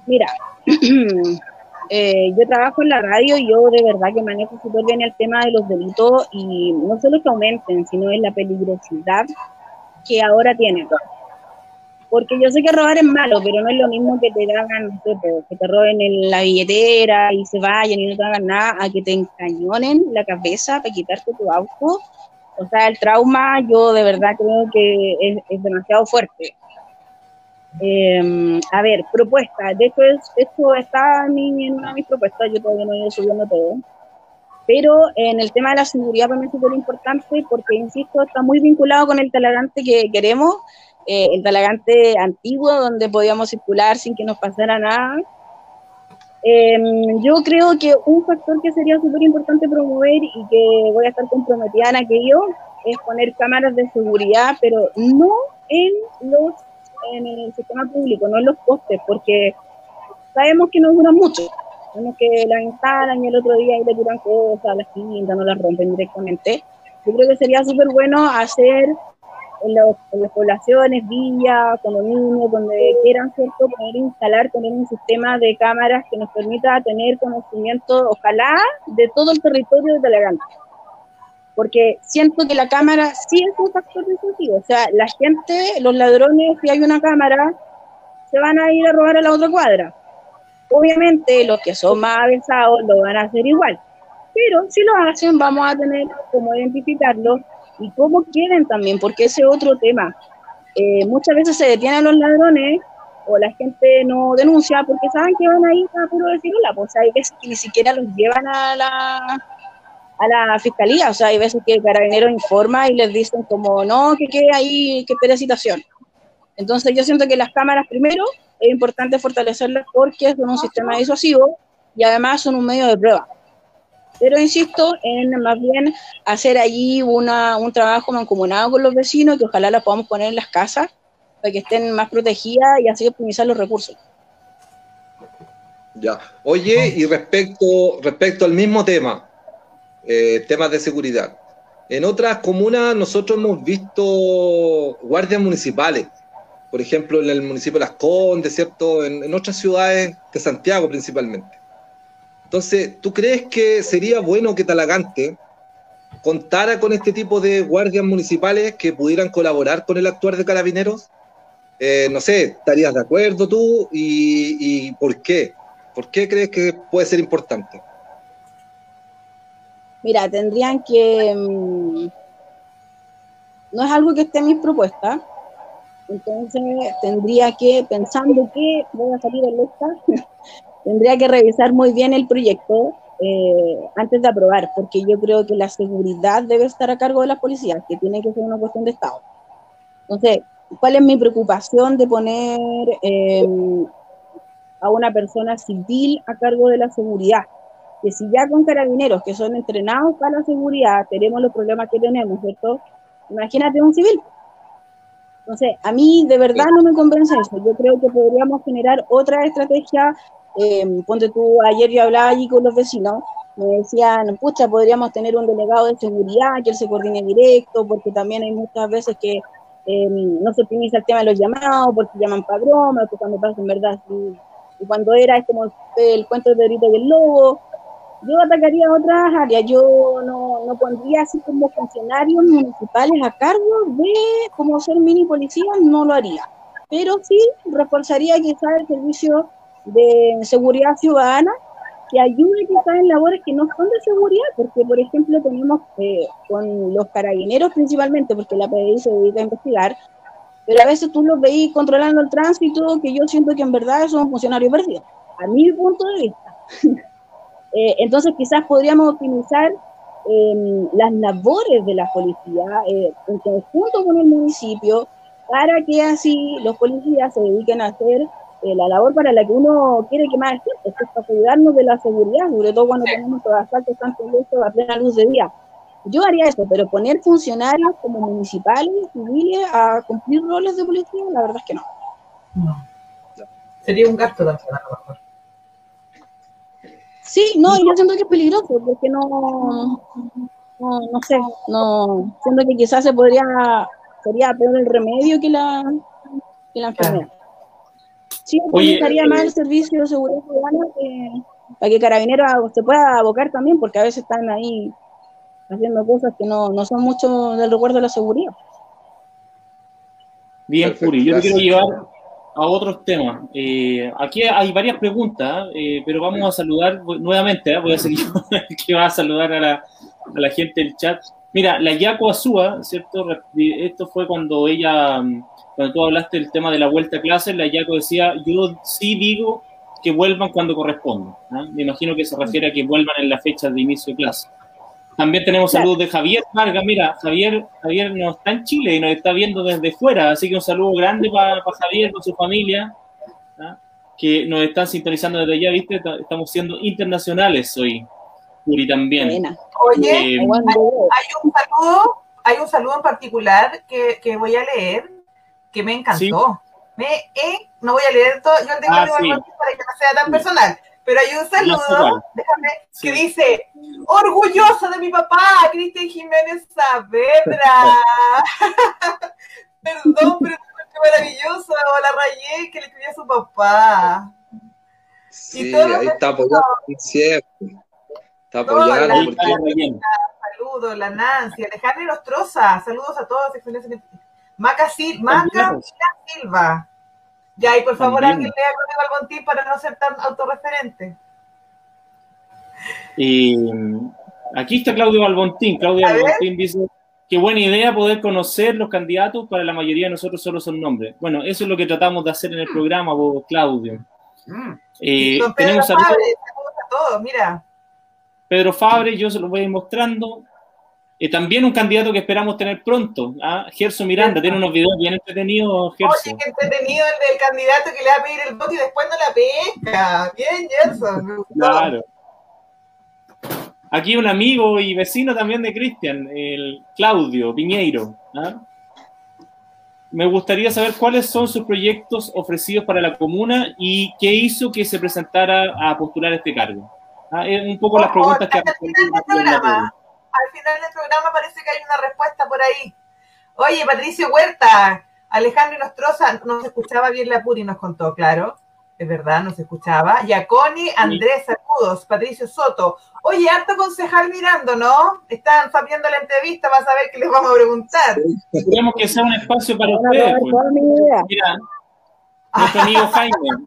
Mira, eh, yo trabajo en la radio y yo de verdad que manejo súper bien el tema de los delitos y no solo que aumenten, sino en la peligrosidad que ahora tienen. Porque yo sé que robar es malo, pero no es lo mismo que te hagan, que te roben en la billetera y se vayan y no te hagan nada, a que te encañonen la cabeza para quitarte tu auto. O sea, el trauma yo de verdad creo que es, demasiado fuerte. Em, a ver, propuesta. De hecho, esto está en, una de mis propuestas, yo todavía no he ido subiendo todo. Pero en el tema de la seguridad para mí es súper importante porque, insisto, está muy vinculado con el talagante que queremos eh, el Talagante antiguo, donde podíamos circular sin que nos pasara nada. Em, yo creo que un factor que sería súper importante promover y que voy a estar comprometida en aquello es poner cámaras de seguridad, pero no en los en el sistema público, no en los postes, porque sabemos que no duran mucho. Sabemos que la instalan y el otro día ahí le tiran cosas, las pintan, no las rompen directamente. Yo creo que sería súper bueno hacer en, las poblaciones, villas, condominios, donde quieran, ¿cierto?, poder instalar, tener un sistema de cámaras que nos permita tener conocimiento, ojalá, de todo el territorio de Talagante. Porque siento que la cámara sí es un factor decisivo. O sea, la gente, los ladrones, si hay una cámara, se van a ir a robar a la otra cuadra. Obviamente, los que son más avesados lo van a hacer igual. Pero si lo hacen, vamos a tener cómo identificarlo y cómo quieren también, porque ese es otro tema. Eh, muchas veces se detienen los ladrones o la gente no denuncia porque saben que van a ir a puro decir hola, pues hay que ni siquiera los llevan a la, a la fiscalía, o sea, hay veces que el carabinero informa y les dicen como, no, que quede ahí, que espere citación. Entonces yo siento que las cámaras primero es importante fortalecerlas porque son un sistema disuasivo y además son un medio de prueba. Pero insisto en más bien hacer allí una, un trabajo mancomunado con los vecinos que ojalá la podamos poner en las casas para que estén más protegidas y así optimizar los recursos. Ya. Oye, y respecto, respecto al mismo tema, eh, temas de seguridad. En otras comunas nosotros hemos visto guardias municipales, por ejemplo en el municipio de Las Condes, ¿cierto? en otras ciudades de Santiago principalmente. Entonces, ¿tú crees que sería bueno que Talagante contara con este tipo de guardias municipales que pudieran colaborar con el actuar de carabineros? Eh, no sé, ¿estarías de acuerdo tú? Y, por qué? ¿Por qué crees que puede ser importante? Mira, tendrían que... Mm, no es algo que esté en mis propuestas, entonces tendría que, pensando que voy a salir en esta, tendría que revisar muy bien el proyecto eh, antes de aprobar, porque yo creo que la seguridad debe estar a cargo de las policías, que tiene que ser una cuestión de Estado. Entonces, ¿cuál es mi preocupación de poner em, a una persona civil a cargo de la seguridad? Si ya con carabineros que son entrenados para la seguridad tenemos los problemas que tenemos, ¿cierto? Imagínate un civil. Entonces, a mí de verdad no me convence eso. Yo creo que podríamos generar otra estrategia eh, ponte tú, ayer yo hablaba allí con los vecinos, me decían, pucha, podríamos tener un delegado de seguridad que él se coordine directo, porque también hay muchas veces que em, no se optimiza el tema de los llamados, porque llaman para broma, porque cuando pasa en verdad, y, cuando era es como el, cuento de Pedrito y el Lobo. Yo atacaría otras áreas, yo no, no pondría así como funcionarios municipales a cargo de como ser mini policías, no lo haría. Pero sí reforzaría quizás el servicio de seguridad ciudadana que ayude quizás en labores que no son de seguridad, porque por ejemplo tenemos eh, con los carabineros principalmente, porque la PDI se dedica a investigar, pero a veces tú los veis controlando el tránsito, que yo siento que en verdad son funcionarios perdidos, a mi punto de vista. eh, entonces quizás podríamos optimizar eh, las labores de la policía eh, en conjunto con el municipio, para que así los policías se dediquen a hacer eh, la labor para la que uno quiere que más gente, es para cuidarnos de la seguridad, sobre todo cuando tenemos los asaltos tanto esto a plena luz de día. Yo haría eso, pero poner funcionarios como municipales, civiles, a cumplir roles de policía, la verdad es que no. No. Sería un gasto también, a lo mejor. Sí, no, yo siento que es peligroso, porque no, no, no sé, no, siento que quizás se podría, sería peor el remedio que la, que la enfermedad. Sí, estaría eh, más el servicio de seguridad ciudadana para que Carabineros se pueda abocar también, porque a veces están ahí haciendo cosas que no, no son mucho del recuerdo de la seguridad. Bien, Furi, yo te quiero llevar a otros temas. Eh, aquí hay varias preguntas, eh, pero vamos a saludar nuevamente, voy a seguir que va a saludar a la, gente del chat. Mira, la Yaco Azúa, ¿cierto? Esto fue cuando ella cuando tú hablaste del tema de la vuelta a clases, la Yaco decía, yo sí digo que vuelvan cuando corresponda. Me imagino que se refiere a que vuelvan en la fecha de inicio de clase. También tenemos saludos de Javier Vargas. Mira, Javier, Javier no está en Chile y nos está viendo desde fuera, así que un saludo grande para, Javier, con su familia, que nos están sintonizando desde allá, ¿viste? Estamos siendo internacionales hoy, Uri también. Oye, eh, hay, un saludo, hay un saludo en particular que, que voy a leer que me encantó. Me, eh, no voy a leer todo, yo tengo Ah, sí. Para que no sea tan personal. Pero hay un saludo, déjame, Sí. que dice, orgulloso de mi papá, Cristian Jiménez Saavedra. Perdón, pero qué maravilloso, la rayé que le escribió a su papá. Sí, Y todos los ahí está apoyando concierto. Está apoyando porque. Saludos, la Nancy, Alejandra Nostroza, saludos a todos. excelente. Maca, Sil Maca. Silva. Ya, y por favor, También. alguien lea Código Albontín para no ser tan autorreferente. Y aquí está Claudio Balbontín. Claudio A ver. Balbontín dice, qué buena idea poder conocer los candidatos, para la mayoría de nosotros solo son nombres. Bueno, eso es lo que tratamos de hacer en el programa, vos, Claudio. Eh, Don Pedro tenemos a todos, mira. Pedro Fabre, yo se lo voy a ir mostrando. También un candidato que esperamos tener pronto, ¿ah? Gerso Miranda, tiene unos videos bien entretenidos, Gerso. Oye, qué entretenido el del candidato que le va a pedir el voto y después no la pesca. Bien, Gerson, me gustó. Claro. Aquí un amigo y vecino también de Cristian, el Claudio Piñeiro. ¿ah? Me gustaría saber cuáles son sus proyectos ofrecidos para la comuna y qué hizo que se presentara a postular este cargo. ¿Ah? Un poco las Ojo, preguntas que ha al final del programa, parece que hay una respuesta por ahí. Oye, Patricio Huerta, Alejandro Nostroza, no se escuchaba bien la Puri, nos contó, claro. Es verdad, no se escuchaba. Yaconi, Andrés, saludos. Patricio Soto. Oye, harto concejal mirando, ¿no? Están sabiendo la entrevista, vas a ver qué les vamos a preguntar. Queremos que sea un espacio para ustedes. pues. Mira, nuestro amigo Jaime,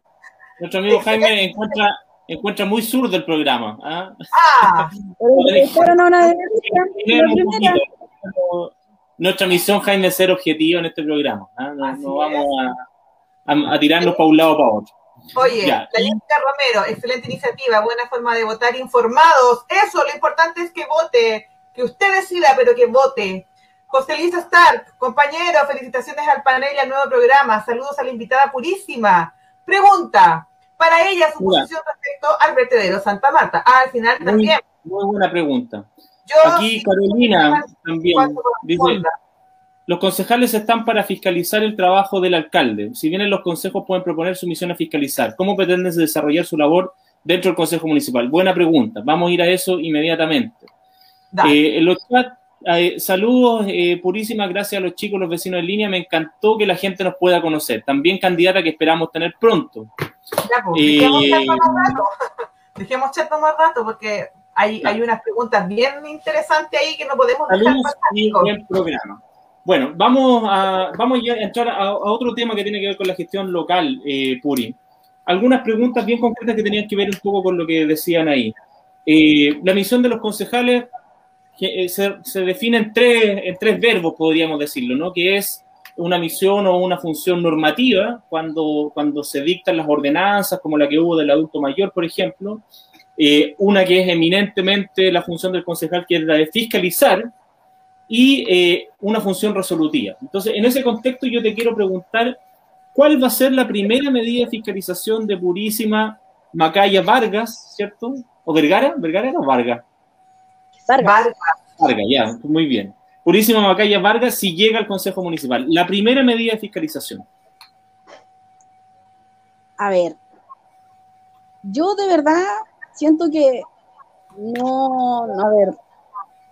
nuestro amigo Jaime encuentra, encuentra muy zurdo el programa. ¿ah? Ah, a una la. Nuestra misión, Jaime, es ser objetivo en este programa. ¿ah? No, vamos a, a- a tirarnos para un lado o para otro. Oye, Ya. la Jessica Romero, excelente iniciativa, buena forma de votar informados. Eso, lo importante es que vote, que usted decida, pero que vote. José Luis Stark, compañero, felicitaciones al panel y al nuevo programa. Saludos a la invitada purísima. Pregunta, para ella su Mira. posición respecto al vertedero Santa Marta. Ah, al final Muy, también. muy buena pregunta. Yo, Aquí sí, Carolina también dice, los concejales están para fiscalizar el trabajo del alcalde. Si bien en los consejos pueden proponer su misión a fiscalizar, ¿cómo pretenden desarrollar su labor dentro del consejo municipal? Buena pregunta. Vamos a ir a eso inmediatamente. Eh, en los chats, eh, saludos, eh, purísimas gracias a los chicos, los vecinos en línea. Me encantó que la gente nos pueda conocer. También candidata que esperamos tener pronto. Ya, pues, eh, dejemos chat más rato. Dejemos más rato porque hay, hay unas preguntas bien interesantes ahí que no podemos dejar pasar. programa. Bueno, vamos a, vamos ya a entrar a, a otro tema que tiene que ver con la gestión local, eh, Puri. Algunas preguntas bien concretas que tenían que ver un poco con lo que decían ahí. Eh, la misión de los concejales eh, se, define en tres, en tres verbos, podríamos decirlo, ¿no? Que es una misión o una función normativa, cuando, cuando se dictan las ordenanzas, como la que hubo del adulto mayor, por ejemplo. Eh, una que es eminentemente la función del concejal, que es la de fiscalizar, y eh, una función resolutiva. Entonces, en ese contexto yo te quiero preguntar, ¿cuál va a ser la primera medida de fiscalización de Purísima Macaya Vargas, ¿cierto? ¿O Vergara? ¿Vergara o Vargas? Vargas. Vargas. Vargas, ya, muy bien. Purísima Macaya Vargas si llega al Consejo Municipal. La primera medida de fiscalización. A ver, yo de verdad siento que no, no, a ver,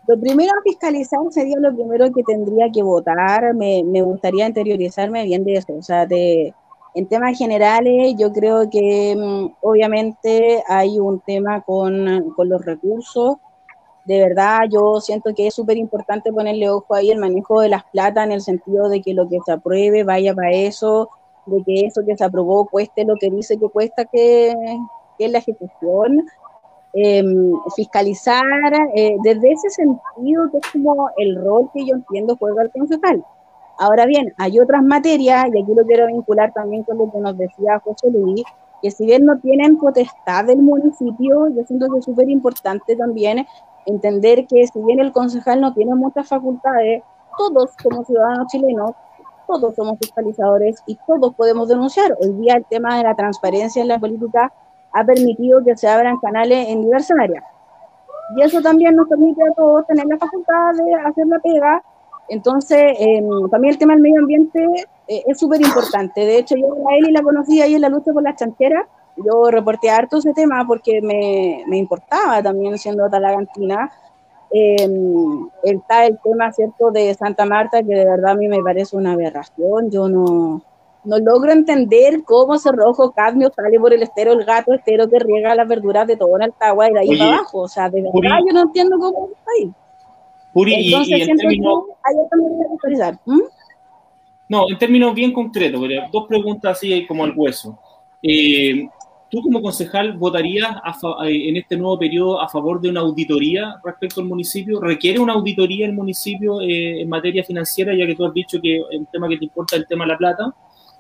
lo primero a fiscalizar sería lo primero que tendría que votar, me, me gustaría interiorizarme bien de eso, o sea, de, en temas generales yo creo que mm, obviamente hay un tema con, con los recursos, de verdad yo siento que es súper importante ponerle ojo ahí el manejo de las plata en el sentido de que lo que se apruebe vaya para eso, de que eso que se aprobó cueste lo que dice que cuesta que, es la ejecución, eh, fiscalizar eh, desde ese sentido que es como el rol que yo entiendo juega el concejal. Ahora bien, hay otras materias, y aquí lo quiero vincular también con lo que nos decía José Luis, que si bien no tienen potestad del municipio, yo siento que es súper importante también entender que si bien el concejal no tiene muchas facultades, todos como ciudadanos chilenos todos somos fiscalizadores y todos podemos denunciar. Hoy día el tema de la transparencia en la política ha permitido que se abran canales en diversas áreas. Y eso también nos permite a todos tener la facultad de hacer la pega Entonces, eh, mí el tema del medio ambiente eh, es súper importante. De hecho, yo a Eli la conocí ahí en la lucha por las chancheras. Yo reporté harto ese tema porque me, me importaba también siendo talagantina. Eh, está el tema, ¿cierto?, de Santa Marta, que de verdad a mí me parece una aberración. Yo no, no logro entender cómo ese rojo cadmio sale por el estero, el gato estero que riega las verduras de todo en Altagua y de ahí para abajo. O sea, de verdad yo no entiendo cómo está ahí. Puri, Entonces, y, en términos... ¿Mm? No, en términos bien concretos, dos preguntas así como al hueso. Eh, ¿Tú como concejal votarías en este nuevo periodo a favor de una auditoría respecto al municipio? ¿Requiere una auditoría el municipio eh, en materia financiera, ya que tú has dicho que el tema que te importa es el tema de la plata?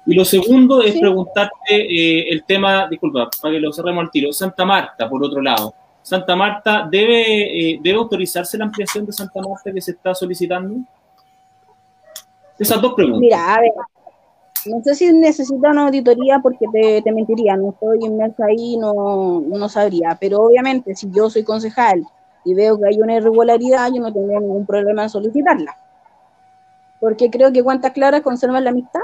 Y lo segundo es preguntarte eh, el tema, disculpa, para que lo cerremos al tiro, Santa Marta, por otro lado. Santa Marta, ¿debe, ¿debe autorizarse la ampliación de Santa Marta que se está solicitando? Esas dos preguntas. Mira, a ver, no sé si necesita una auditoría porque te, mentiría, no estoy inmersa ahí, no, no sabría, pero obviamente si yo soy concejal y veo que hay una irregularidad, yo no tendría ningún problema en solicitarla. Porque creo que cuentas claras conservan la amistad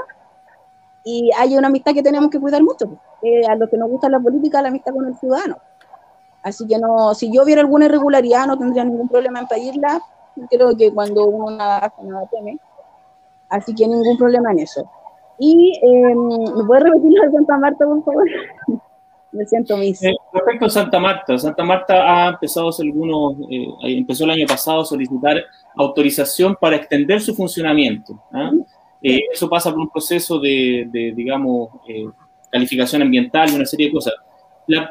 y hay una amistad que tenemos que cuidar mucho. a los que nos gusta la política, la amistad con el ciudadano. Así que no, si yo viera alguna irregularidad, no tendría ningún problema en pedirla. Creo que cuando uno nada nada teme. Así que ningún problema en eso. Y eh, ¿me puedes repetir lo de Santa Marta, por favor? Me siento mis. Eh, respecto a Santa Marta, Santa Marta ha empezado hace algunos, eh, empezó el año pasado a solicitar autorización para extender su funcionamiento. ¿ah? Eh, eso pasa por un proceso de, de digamos, eh, calificación ambiental y una serie de cosas.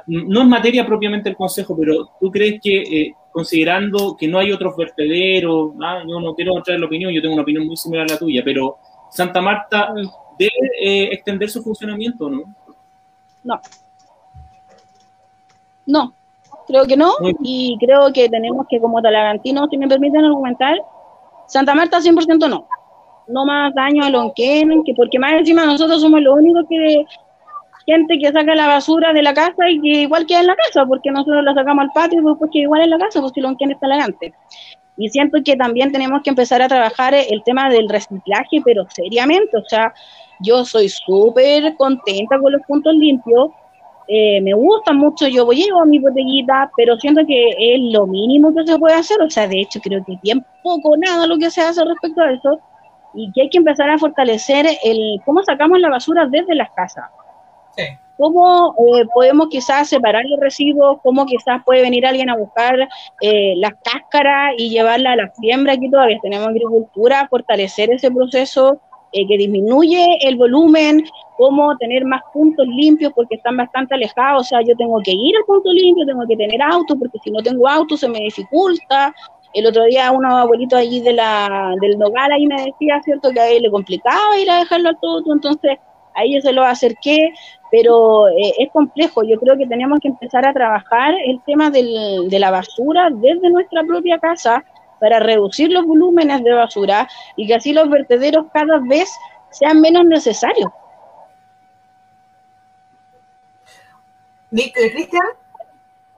no es materia propiamente del Consejo, pero ¿tú crees que, considerando que no hay otros vertederos, ¿ah? yo no quiero traer la opinión, yo tengo una opinión muy similar a la tuya, pero Santa Marta debe eh, extender su funcionamiento, ¿no? No. No, creo que no, y creo que tenemos que, como talagantinos, si me permiten argumentar, Santa Marta 100% no. No más daño a Lonquén, que porque más encima nosotros somos los únicos que gente que saca la basura de la casa y que igual queda en la casa, porque nosotros la sacamos al patio y después que igual en la casa, pues si Lonquén está elegante. Y siento que también tenemos que empezar a trabajar el tema del reciclaje, pero seriamente, o sea, yo soy súper contenta con los puntos limpios, eh, me gusta mucho, yo voy a mi botellita, pero siento que es lo mínimo que se puede hacer, o sea, de hecho creo que bien poco, nada lo que se hace respecto a eso, y que hay que empezar a fortalecer el cómo sacamos la basura desde las casas. Sí cómo eh, podemos quizás separar los residuos, cómo quizás puede venir alguien a buscar eh, las cáscaras y llevarla a la siembra. Aquí todavía tenemos agricultura, fortalecer ese proceso eh, que disminuye el volumen, cómo tener más puntos limpios porque están bastante alejados. O sea, yo tengo que ir al punto limpio, tengo que tener auto porque si no tengo auto se me dificulta. El otro día unos abuelitos allí de la, del Nogal ahí me decía, ¿cierto? Que a él le complicaba ir a dejarlo al todo, entonces ahí yo se lo acerqué, pero eh, es complejo. Yo creo que tenemos que empezar a trabajar el tema del, de la basura desde nuestra propia casa para reducir los volúmenes de basura y que así los vertederos cada vez sean menos necesarios. Eh, Cristian.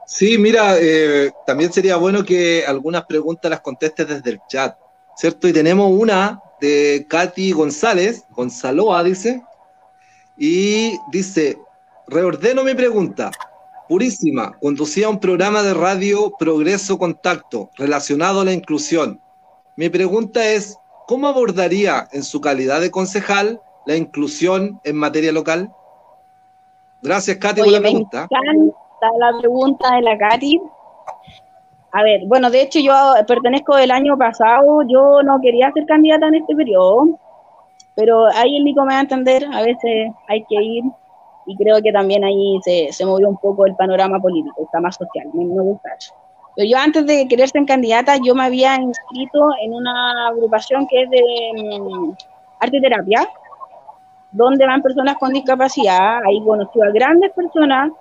Sí, mira, eh, también sería bueno que algunas preguntas las contestes desde el chat, ¿cierto? Y tenemos una de Katy González, Gonzaloa dice, y dice, reordeno mi pregunta. Purísima, conducía un programa de radio Progreso Contacto relacionado a la inclusión. Mi pregunta es, ¿cómo abordaría en su calidad de concejal la inclusión en materia local? Gracias, Katy, por la pregunta. la pregunta de la Katy. A ver, bueno, de hecho yo pertenezco del año pasado, yo no quería ser candidata en este periodo, pero ahí el Nico me va a entender, a veces hay que ir y creo que también ahí se, se movió un poco el panorama político, está más social, me, me gusta eso. Pero yo antes de querer ser candidata, yo me había inscrito en una agrupación que es de um, arte terapia, donde van personas con discapacidad, ahí conocí a grandes personas.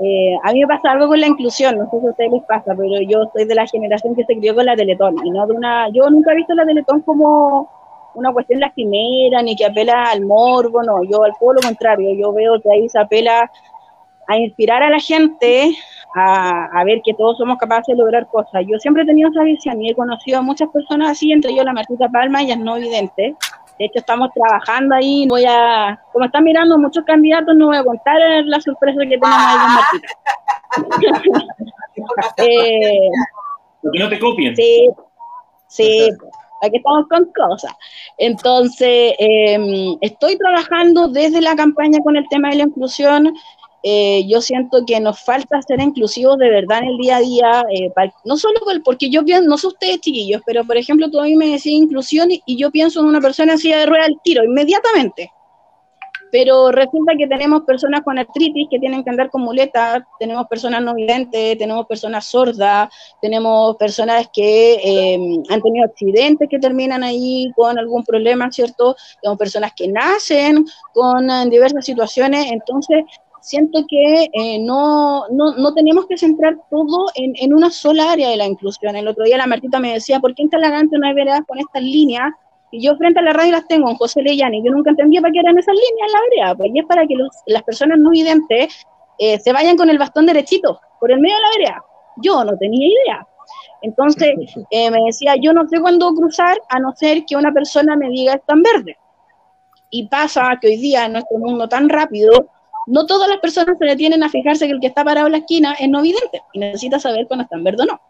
Eh, a mí me pasa algo con la inclusión, no sé si a ustedes les pasa, pero yo soy de la generación que se crió con la Teletón, y no de una, yo nunca he visto la Teletón como una cuestión lastimera, ni que apela al morbo, no, yo al todo lo contrario, yo veo que ahí se apela a inspirar a la gente, a, ver que todos somos capaces de lograr cosas. Yo siempre he tenido esa visión y he conocido a muchas personas así, entre ellos la Martita Palma, ella es no evidente. De hecho, estamos trabajando ahí. Voy a, como están mirando muchos candidatos, no voy a contar la sorpresa que tenemos ahí con Martita. eh, que no te copien. Sí, sí, aquí estamos con cosas. Entonces, em, estoy trabajando desde la campaña con el tema de la inclusión. Eh, yo siento que nos falta ser inclusivos de verdad en el día a día, eh, no solo porque yo pienso, no sé ustedes chiquillos, pero por ejemplo tú a mí me decís inclusión y, yo pienso en una persona así de rueda al tiro, inmediatamente. Pero resulta que tenemos personas con artritis que tienen que andar con muletas, tenemos personas no videntes, tenemos personas sordas, tenemos personas que em, han tenido accidentes que terminan ahí con algún problema, ¿cierto? Tenemos personas que nacen con en diversas situaciones, entonces siento que eh, no, no, no, tenemos que centrar todo en, en, una sola área de la inclusión. El otro día la Martita me decía, ¿por qué en Talagante no hay veredas con estas líneas? Y yo frente a la radio las tengo en José Leyani. Yo nunca entendía para qué eran esas líneas en la vereda. Pues y es para que los, las personas no videntes eh, se vayan con el bastón derechito por el medio de la vereda. Yo no tenía idea. Entonces eh, me decía, yo no sé cuándo cruzar a no ser que una persona me diga está en verde. Y pasa que hoy día en nuestro mundo tan rápido, no todas las personas se detienen a fijarse que el que está parado en la esquina es no vidente y necesita saber cuando está en verde o no.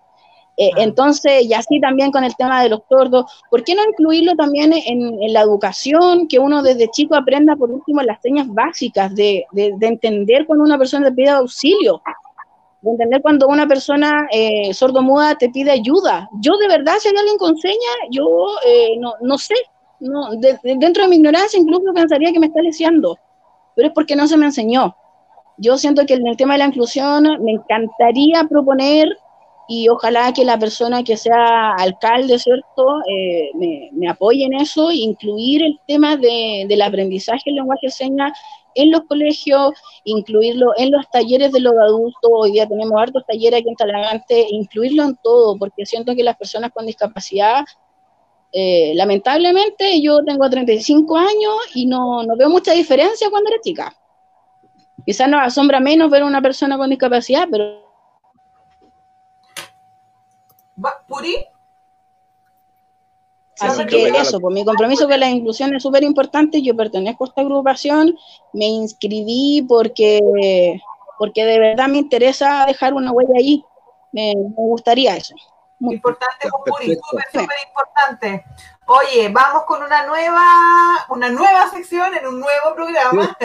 Eh, entonces, y así también con el tema de los tordos, ¿por qué no incluirlo también en, la educación, que uno desde chico aprenda por último las señas básicas de, de, entender cuando una persona te pide auxilio, de entender cuando una persona eh, sordomuda te pide ayuda? Yo de verdad, si hay alguien con señas, yo eh, no, no sé, no, dentro de mi ignorancia incluso pensaría que me está leseando pero es porque no se me enseñó. Yo siento que en el tema de la inclusión me encantaría proponer y ojalá que la persona que sea alcalde, ¿cierto?, eh, me, apoye en eso, incluir el tema de, del aprendizaje del lenguaje de señas en los colegios, incluirlo en los talleres de los adultos, hoy día tenemos hartos talleres aquí en Talagante, incluirlo en todo, porque siento que las personas con discapacidad eh, lamentablemente yo tengo 35 años y no, no, veo mucha diferencia cuando era chica. Quizás nos asombra menos ver a una persona con discapacidad, pero... ¿Puri? Así que eso, pues mi compromiso con la inclusión es súper importante. Yo pertenezco a esta agrupación, me inscribí porque, porque de verdad me interesa dejar una huella ahí. me gustaría eso. Muy importante, Puri, súper, súper importante. Oye, vamos con una nueva, una nueva sección en un nuevo programa.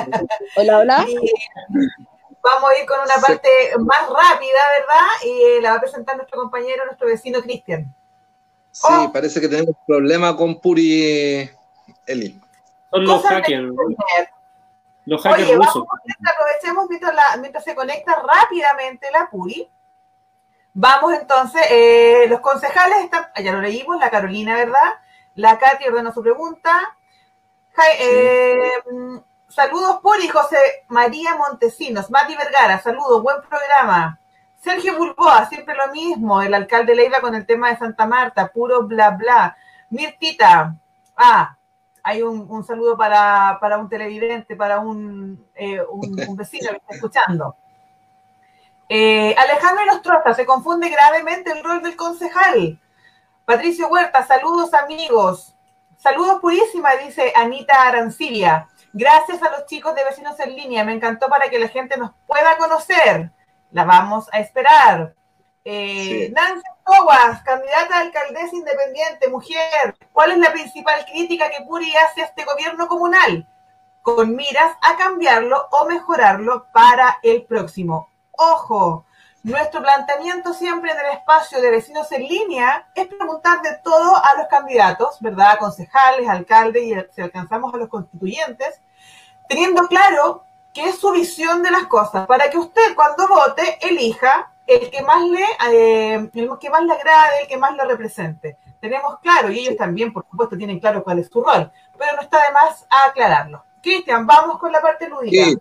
Hola, hola. vamos a ir con una parte más rápida, ¿verdad? Y la va a presentar nuestro compañero, nuestro vecino Cristian. Sí, oh. parece que tenemos un problema con Puri Eli. Son los hackers. Los hackers Oye, rusos. aprovechemos mientras, mientras se conecta rápidamente la Puri Vamos entonces, eh, los concejales están, ah, ya lo leímos, la Carolina, ¿verdad? La Katy ordena su pregunta. Eh, saludos por y José María Montesinos, Mati Vergara, saludos, buen programa. Sergio Bulboa, siempre lo mismo, el alcalde Leila con el tema de Santa Marta, puro bla bla. Mirtita, ah, hay un, saludo para, un televidente, para un, eh, un vecino que está escuchando. Eh, Alejandro Nostroza, se confunde gravemente el rol del concejal. Patricio Huerta, saludos amigos. Saludos purísima, dice Anita Arancibia. Gracias a los chicos de Vecinos en Línea, me encantó para que la gente nos pueda conocer. La vamos a esperar. Eh, Nancy Toguas, candidata a alcaldesa independiente, mujer. ¿Cuál es la principal crítica que Puri hace a este gobierno comunal? Con miras a cambiarlo o mejorarlo para el próximo. Ojo, nuestro planteamiento siempre en el espacio de vecinos en línea es preguntar de todo a los candidatos, ¿verdad? Concejales, alcaldes y si alcanzamos a los constituyentes, teniendo claro qué es su visión de las cosas, para que usted cuando vote elija el que más le, eh, el que más le agrade, el que más lo represente. Tenemos claro, y ellos también, por supuesto, tienen claro cuál es su rol, pero no está de más aclararlo. Cristian, vamos con la parte lúdica.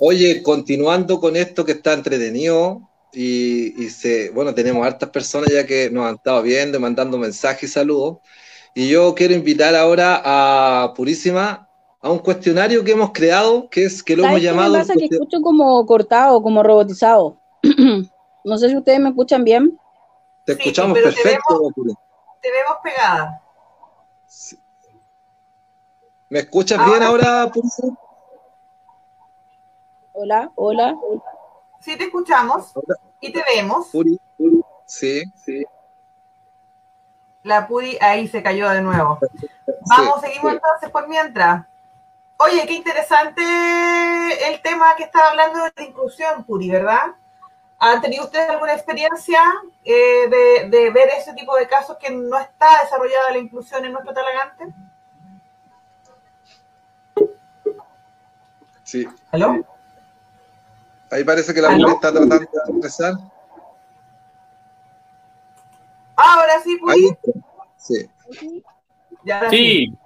Oye, continuando con esto que está entretenido, y, se, bueno, tenemos hartas personas ya que nos han estado viendo, mandando mensajes y saludos. Y yo quiero invitar ahora a Purísima a un cuestionario que hemos creado, que es que lo hemos llamado. Qué pasa? Que escucho como cortado, como robotizado. No sé si ustedes me escuchan bien. Te Sí, escuchamos pero te perfecto. vemos-. Te vemos pegada. ¿Me escuchas bien ahora, Puri? Hola, hola. Sí, te escuchamos y te vemos. Puri, Puri. Sí, sí. La Puri ahí se cayó de nuevo. Vamos, seguimos entonces por mientras. Oye, qué interesante el tema que estaba hablando de la inclusión, Puri, ¿verdad? ¿Han tenido ustedes alguna experiencia eh, de, de ver ese tipo de casos que no está desarrollada la inclusión en nuestro talagante? Sí. ¿Aló? Ahí parece que la ¿Aló? Está tratando de expresar. Ahora sí, Puri. Ahí. Sí. Sí,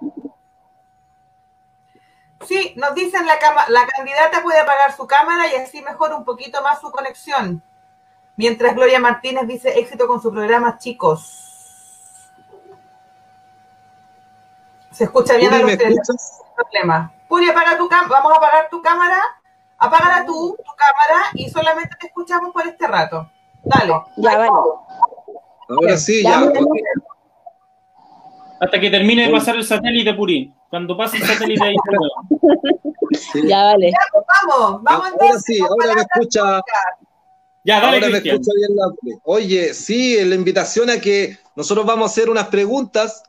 Sí, nos dicen la, cama- la candidata puede apagar su cámara y así mejora un poquito más su conexión. Mientras Gloria Martínez dice éxito con su programa, chicos. Se escucha bien a Puri, los ¿me tres, escuchas? no hay problema. Puri, apaga tu cámara, vamos a apagar tu cámara, apágala tú, tu cámara, y solamente te escuchamos por este rato. Dale. Ya, vale. Ahora sí, Ya, hasta que termine de pasar el satélite, Puri. Cuando pase el satélite ahí. te veo. Sí. Ya, vale. Ya, pues, vamos, vamos Ahora entonces. sí, ahora me escucha. Ya, dale, Ahora me Cristian. escucha bien la. Oye, sí, la invitación a que nosotros vamos a hacer unas preguntas,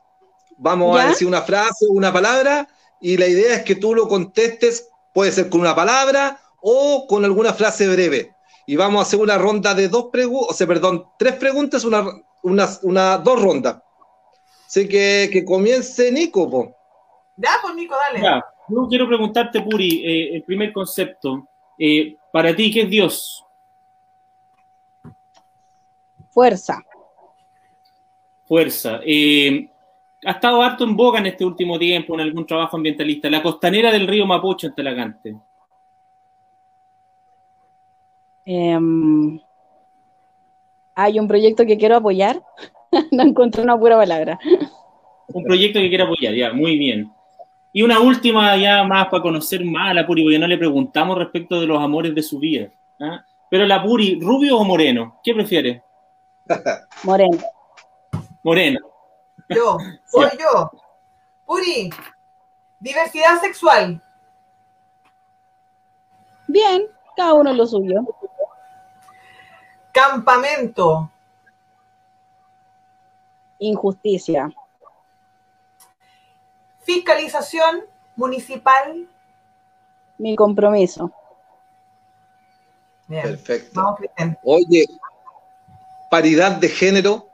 vamos a decir una frase o una palabra, y la idea es que tú lo contestes, puede ser con una palabra o con alguna frase breve. Y vamos a hacer una ronda de dos preguntas, o sea, perdón, tres preguntas, una, una, una- dos rondas. Así que que comience Nico, po. Ya, pues Nico, dale. Ya, yo quiero preguntarte, Puri, eh, el primer concepto. Eh, para ti, ¿qué es Dios? Fuerza. Fuerza. Eh, ha estado harto en boga en este último tiempo en algún trabajo ambientalista. La costanera del río Mapocho en Talagante. Em, hay un proyecto que quiero apoyar. no encontré una pura palabra. Un proyecto que quiere apoyar, ya, muy bien. Y una última ya más para conocer más a la Puri, porque no le preguntamos respecto de los amores de su vida. ¿ah? Pero la Puri, ¿rubio o moreno? ¿Qué prefiere? Moreno. Moreno. Yo, soy yo. Puri, diversidad sexual. Bien, cada uno lo suyo. Campamento. Injusticia. Fiscalización municipal. Mi compromiso. Bien. Perfecto. Vamos. Oye, paridad de género.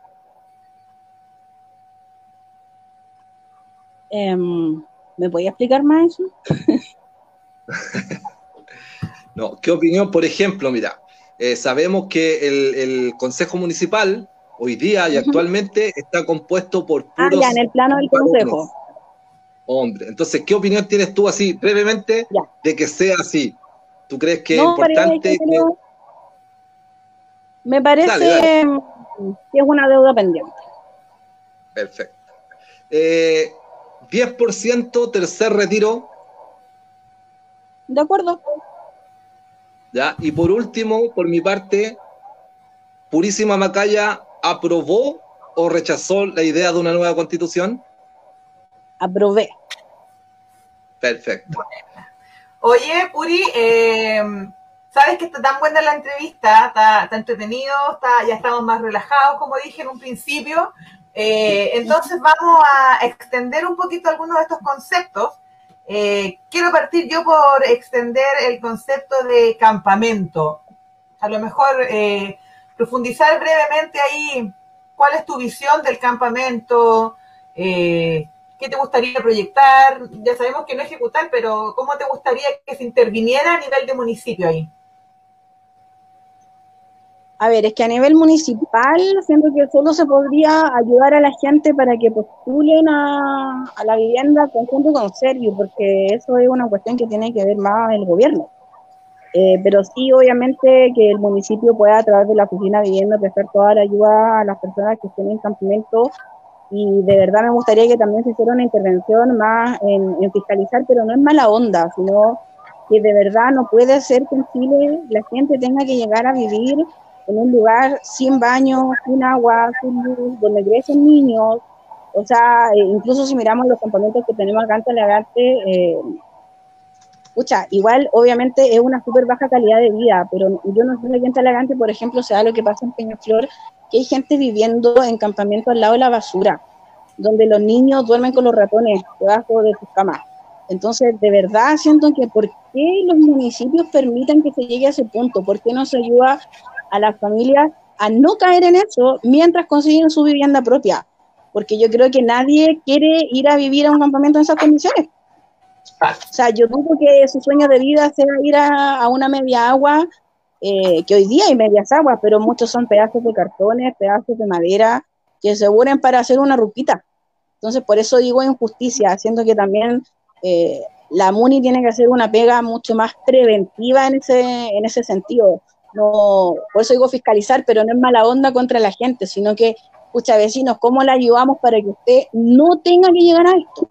Em, ¿Me podía explicar más eso? No, ¿qué opinión? Por ejemplo, mira, eh, sabemos que el, el Consejo Municipal hoy día y actualmente está compuesto por Ah, puros ya, en el plano del consejo. hombres. Entonces, ¿qué opinión tienes tú así, brevemente, Ya. de que sea así? ¿Tú crees que No, es importante? género, Me parece Dale, dale. que es una deuda pendiente. que- Perfecto. Eh, 10% tercer retiro, ¿De acuerdo? ¿Ya? Y por último, por mi parte, Purísima Macaya aprobó o rechazó la idea de una nueva constitución. Aprobé. Perfecto. Oye, Puri, eh, sabes que está tan buena la entrevista, está, está entretenido, está, ya estamos más relajados, como dije en un principio. Eh, entonces vamos a extender un poquito algunos de estos conceptos. Eh, quiero partir yo por extender el concepto de campamento. A lo mejor eh, profundizar brevemente ahí cuál es tu visión del campamento, eh, qué te gustaría proyectar, ya sabemos que no ejecutar, pero cómo te gustaría que se interviniera a nivel de municipio ahí. A ver, es que a nivel municipal siento que solo se podría ayudar a la gente para que postulen a, la vivienda conjunto con Servio, porque eso es una cuestión que tiene que ver más el gobierno. Eh, pero sí, obviamente, que el municipio pueda a través de la oficina de vivienda prestar toda la ayuda a las personas que estén en campamento y de verdad me gustaría que también se hiciera una intervención más en, en fiscalizar, pero no es mala onda, sino que de verdad no puede ser que en Chile la gente tenga que llegar a vivir en un lugar sin baño, sin agua, sin luz, donde crecen niños. O sea, eh, incluso si miramos los campamentos que tenemos acá en Talagante, eh, igual obviamente es una súper baja calidad de vida, pero yo no sé en Talagante, por ejemplo, se da lo que pasa en Peñaflor, que hay gente viviendo en campamentos al lado de la basura, donde los niños duermen con los ratones debajo de sus camas. Entonces, de verdad siento que por qué los municipios permiten que se llegue a ese punto, por qué no se ayuda a las familias a no caer en eso mientras consiguen su vivienda propia, porque yo creo que nadie quiere ir a vivir a un campamento en esas condiciones. O sea, yo dudo que su sueño de vida sea ir a, una media agua, eh, que hoy día hay medias aguas, pero muchos son pedazos de cartones, pedazos de madera, que se unen para hacer una ruquita. Entonces, por eso digo injusticia, haciendo que también eh, la MUNI tiene que hacer una pega mucho más preventiva en ese, en ese sentido no, por eso digo fiscalizar, pero no es mala onda contra la gente, sino que, escucha, vecinos, ¿cómo la ayudamos para que usted no tenga que llegar a esto?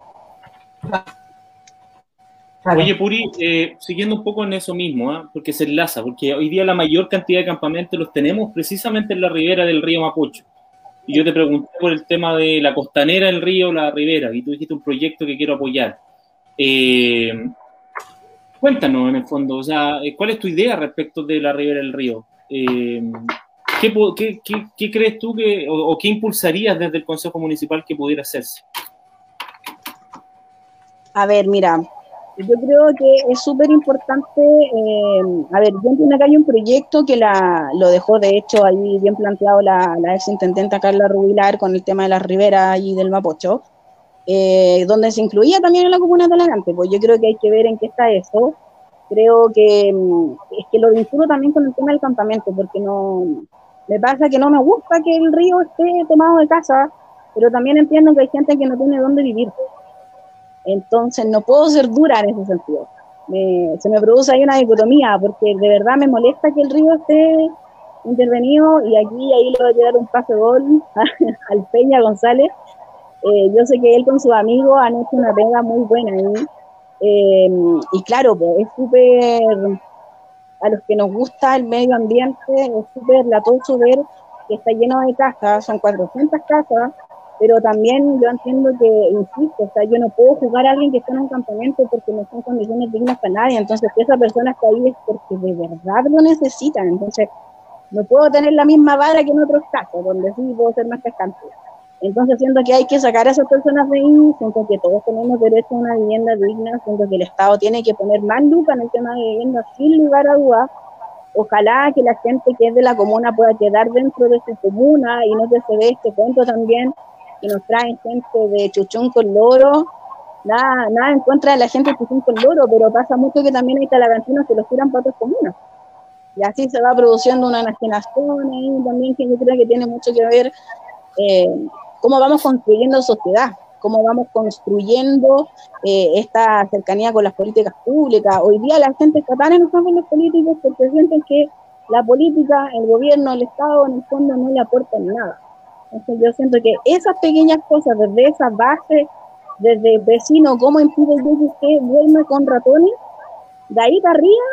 Oye, Puri, eh, siguiendo un poco en eso mismo, ¿ah? porque se enlaza, porque hoy día la mayor cantidad de campamentos los tenemos precisamente en la ribera del río Mapocho. Y yo te pregunté por el tema de la costanera del río, la ribera, y tú dijiste un proyecto que quiero apoyar. Eh, Cuéntanos, en el fondo, o sea, eh, ¿cuál es tu idea respecto de la Ribera del Río? Eh, ¿qué, crees tú que, o, qué impulsarías desde el Consejo Municipal que pudiera hacerse? A ver, mira, yo creo que es súper importante, eh, a ver, yo entiendo que hay un proyecto que la, lo dejó de hecho ahí bien planteado la, la ex intendenta Carla Rubilar con el tema de la ribera y del Mapocho, eh, donde se incluía también en la comuna de Talagante, pues yo creo que hay que ver en qué está eso. Creo que mm, es que lo vincula también con el tema del campamento, porque no me pasa que no me gusta que el río esté tomado de casa, pero también entiendo que hay gente que no tiene dónde vivir. Entonces no puedo ser dura en ese sentido. se me produce ahí una dicotomía, porque de verdad me molesta que el río esté intervenido y aquí ahí le voy a tirar un pase gol al Peña González, eh, yo sé que él con sus amigos han hecho una pega muy buena ahí. Eh, y claro, pues, es súper, a los que nos gusta el medio ambiente, es súper latoso ver que está lleno de casas, son 400 casas, pero también yo entiendo que, insisto, o sea, yo no puedo jugar a alguien que está en un campamento porque no son condiciones dignas para nadie, entonces esa persona está ahí es porque de verdad lo necesitan, entonces no puedo tener la misma vara que en otros casos, donde sí puedo ser más cascante. Entonces siento que hay que sacar a esas personas de ahí, siento que todos tenemos derecho a una vivienda digna, siento que el Estado tiene que poner más luz en el tema de vivienda sin lugar a dudas. Ojalá que la gente que es de la comuna pueda quedar dentro de su comuna y no que se ve este cuento también que nos traen gente de Chuchón con Loro. Nada, nada en contra de la gente de Chuchón con Loro, pero pasa mucho que también hay talagantinos que los tiran para otras comunas. Y así se va produciendo una enajenación ahí también que yo creo que tiene mucho que ver eh, cómo vamos construyendo sociedad, cómo vamos construyendo eh, esta cercanía con las políticas públicas. Hoy día la gente está tan enojada con los políticos porque sienten que la política, el gobierno, el Estado, en el fondo no le aportan nada. Entonces yo siento que esas pequeñas cosas, desde esa base, desde vecino, cómo impide que usted duerme con ratones, de ahí para arriba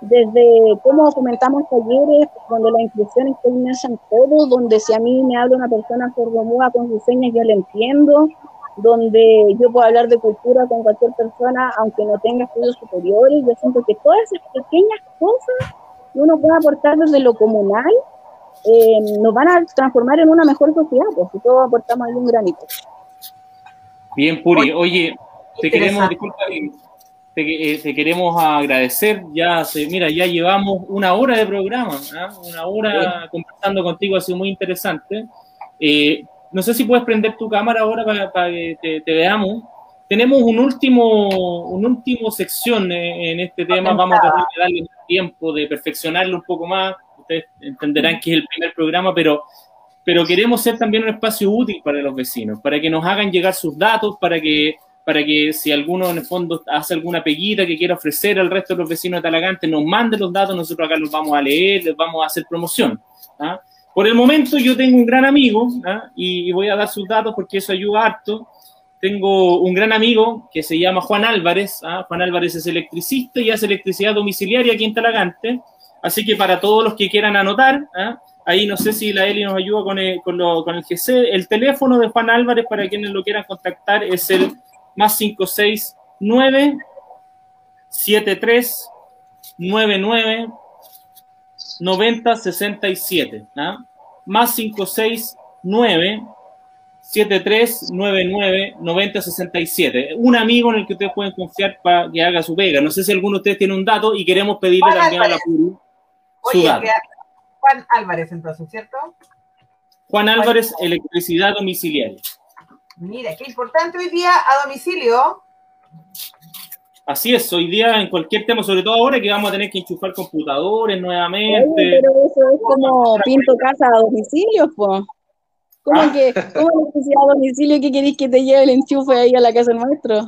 desde cómo comentamos talleres, donde la inclusión está inmersa en todo, donde si a mí me habla una persona sordomuda con sus señas, yo le entiendo, donde yo puedo hablar de cultura con cualquier persona, aunque no tenga estudios superiores. Yo siento que todas esas pequeñas cosas que uno puede aportar desde lo comunal eh, nos van a transformar en una mejor sociedad, pues si todos aportamos ahí un granito. Bien, Puri. Oye, te queremos, disculpa, te, queremos agradecer. Ya se, mira, ya llevamos una hora de programa, ¿ah? una hora conversando contigo, ha sido muy interesante. Eh, no sé si puedes prender tu cámara ahora para, que te, veamos. Tenemos un último, un último sección en este tema. Vamos a darle tiempo de perfeccionarlo un poco más. Ustedes entenderán que es el primer programa, pero pero queremos ser también un espacio útil para los vecinos, para que nos hagan llegar sus datos, para que para que si alguno en el fondo hace alguna peguita que quiera ofrecer al resto de los vecinos de Talagante, nos mande los datos, nosotros acá los vamos a leer, les vamos a hacer promoción. ¿ah? Por el momento yo tengo un gran amigo ¿ah? y, voy a dar sus datos porque eso ayuda harto. Tengo un gran amigo que se llama Juan Álvarez. ¿ah? Juan Álvarez es electricista y hace electricidad domiciliaria aquí en Talagante. Así que para todos los que quieran anotar, Ahí no sé si la Eli nos ayuda con el, con, con el GC. El teléfono de Juan Álvarez, para quienes lo quieran contactar, es el más 569 73 99 90 67. Más 569 7399 9067. Un amigo en el que ustedes pueden confiar para que haga su pega. No sé si alguno de ustedes tiene un dato y queremos pedirle también a la Puri su dato. Juan Álvarez, entonces, ¿cierto? Juan Álvarez, electricidad domiciliaria. Mira, qué importante hoy día a domicilio. Así es, hoy día en cualquier tema, sobre todo ahora que vamos a tener que enchufar computadores nuevamente. pero eso es como pinto casa a domicilio, pues. ¿Cómo ah. que, cómo electricidad a domicilio que queréis que te lleve el enchufe ahí a la casa del maestro?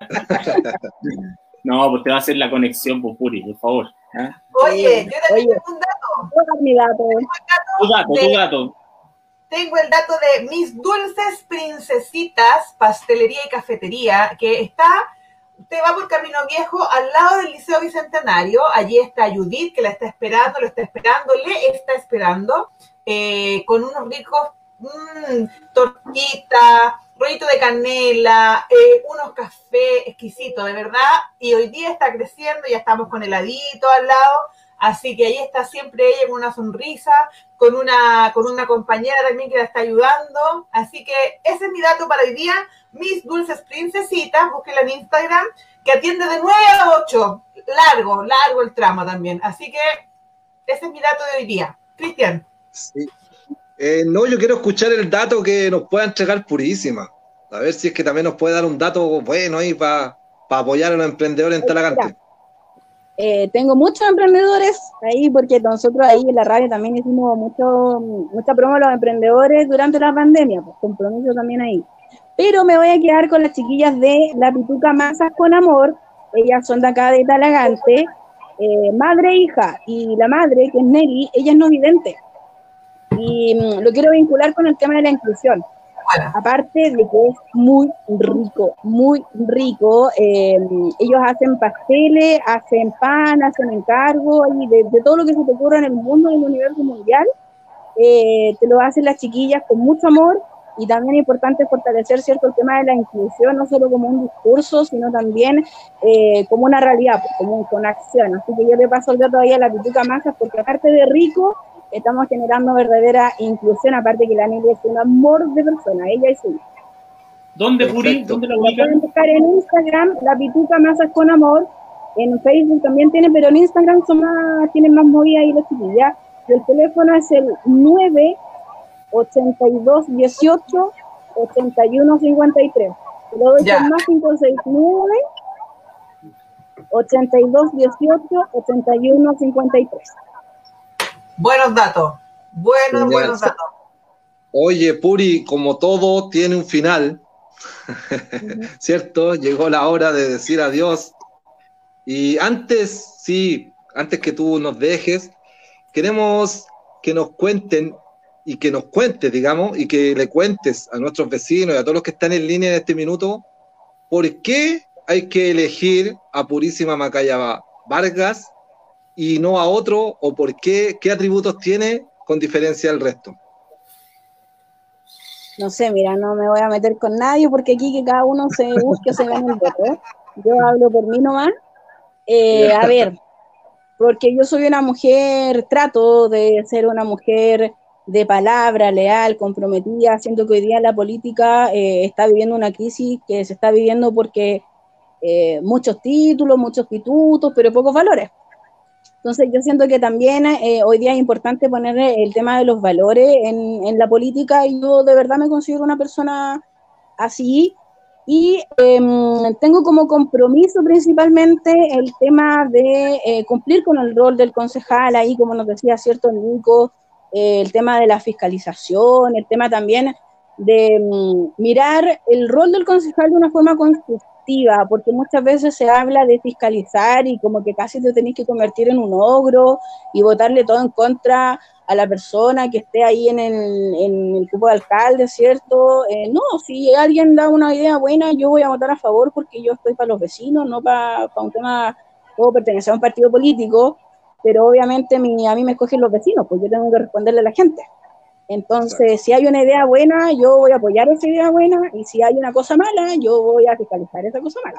no, pues te va a hacer la conexión, pues, Puri, por favor. ¿eh? Oye, yo también tengo un dato. mi dato. Tu dato, tu dato. Tengo el dato de mis dulces princesitas, pastelería y cafetería, que está, usted va por Camino Viejo al lado del Liceo Bicentenario. Allí está Judith, que la está esperando, lo está esperando, le está esperando, eh, con unos ricos mmm, tortitas, rollito de canela, eh, unos cafés exquisitos, de verdad. Y hoy día está creciendo, ya estamos con heladito al lado. Así que ahí está siempre ella con una sonrisa, con una, con una compañera también que la está ayudando. Así que ese es mi dato para hoy día. Mis dulces princesitas, búsquenla en Instagram, que atiende de 9 a 8. Largo, largo el tramo también. Así que ese es mi dato de hoy día. Cristian. Sí. Eh, no, yo quiero escuchar el dato que nos pueda entregar Purísima. A ver si es que también nos puede dar un dato bueno ahí para apoyar a los emprendedores en Talagante. Eh, tengo muchos emprendedores ahí porque nosotros ahí en la radio también hicimos mucho, mucha promo a los emprendedores durante la pandemia, pues compromiso también ahí. Pero me voy a quedar con las chiquillas de la Pituca Masas con Amor, ellas son de acá de Talagante, eh, madre e hija, y la madre, que es Nelly, ella es no vidente. Y mm, lo quiero vincular con el tema de la inclusión. Aparte de que es muy rico, muy rico, eh, ellos hacen pasteles, hacen pan, hacen encargo, y de, todo lo que se te ocurra en el mundo, en el universo mundial, eh, te lo hacen las chiquillas con mucho amor y también es importante fortalecer cierto el tema de la inclusión, no solo como un discurso, sino también eh, como una realidad, pues, como con acción. Así que yo le paso el dato la Pituca Masas, porque aparte de rico, estamos generando verdadera inclusión, aparte que la Nelly es un amor de persona, ella es su ¿Dónde, Puri? ¿Dónde la ubican? Pueden buscar en Instagram, la Pituca Masas con Amor, en Facebook también tiene, pero en Instagram son más, tienen más movida ahí los chiquillas. El teléfono es el 9 82 18 81 53. Lo doy con más 569 82 18 81 53. Buenos datos. Buenos, buenos datos. Oye, Puri, como todo tiene un final, ¿cierto? Llegó la hora de decir adiós. Y antes, sí, antes que tú nos dejes, queremos que nos cuenten y que nos cuentes, digamos, y que le cuentes a nuestros vecinos y a todos los que están en línea en este minuto, ¿por qué hay que elegir a Purísima Macaya Vargas y no a otro, o por qué, qué atributos tiene con diferencia del resto? No sé, mira, no me voy a meter con nadie porque aquí que cada uno se busque se gane el voto. Yo hablo por mí nomás. Eh, a ver, porque yo soy una mujer, trato de ser una mujer de palabra, leal, comprometida, siento que hoy día la política eh, está viviendo una crisis que se está viviendo porque eh, muchos títulos, muchos pitutos, pero pocos valores. Entonces yo siento que también eh, hoy día es importante poner el tema de los valores en, la política y yo de verdad me considero una persona así y em, tengo como compromiso principalmente el tema de eh, cumplir con el rol del concejal ahí, como nos decía cierto Nico, eh, el tema de la fiscalización, el tema también de mm, mirar el rol del concejal de una forma constructiva porque muchas veces se habla de fiscalizar y como que casi te tenés que convertir en un ogro y votarle todo en contra a la persona que esté ahí en el, en el grupo de alcalde, ¿cierto? Eh, no, si alguien da una idea buena, yo voy a votar a favor porque yo estoy para los vecinos, no para, para un tema, puedo pertenecer a un partido político, pero obviamente mi, a mí me escogen los vecinos, pues yo tengo que responderle a la gente. Entonces, si hay una idea buena, yo voy a apoyar esa idea buena, y si hay una cosa mala, yo voy a fiscalizar esa cosa mala.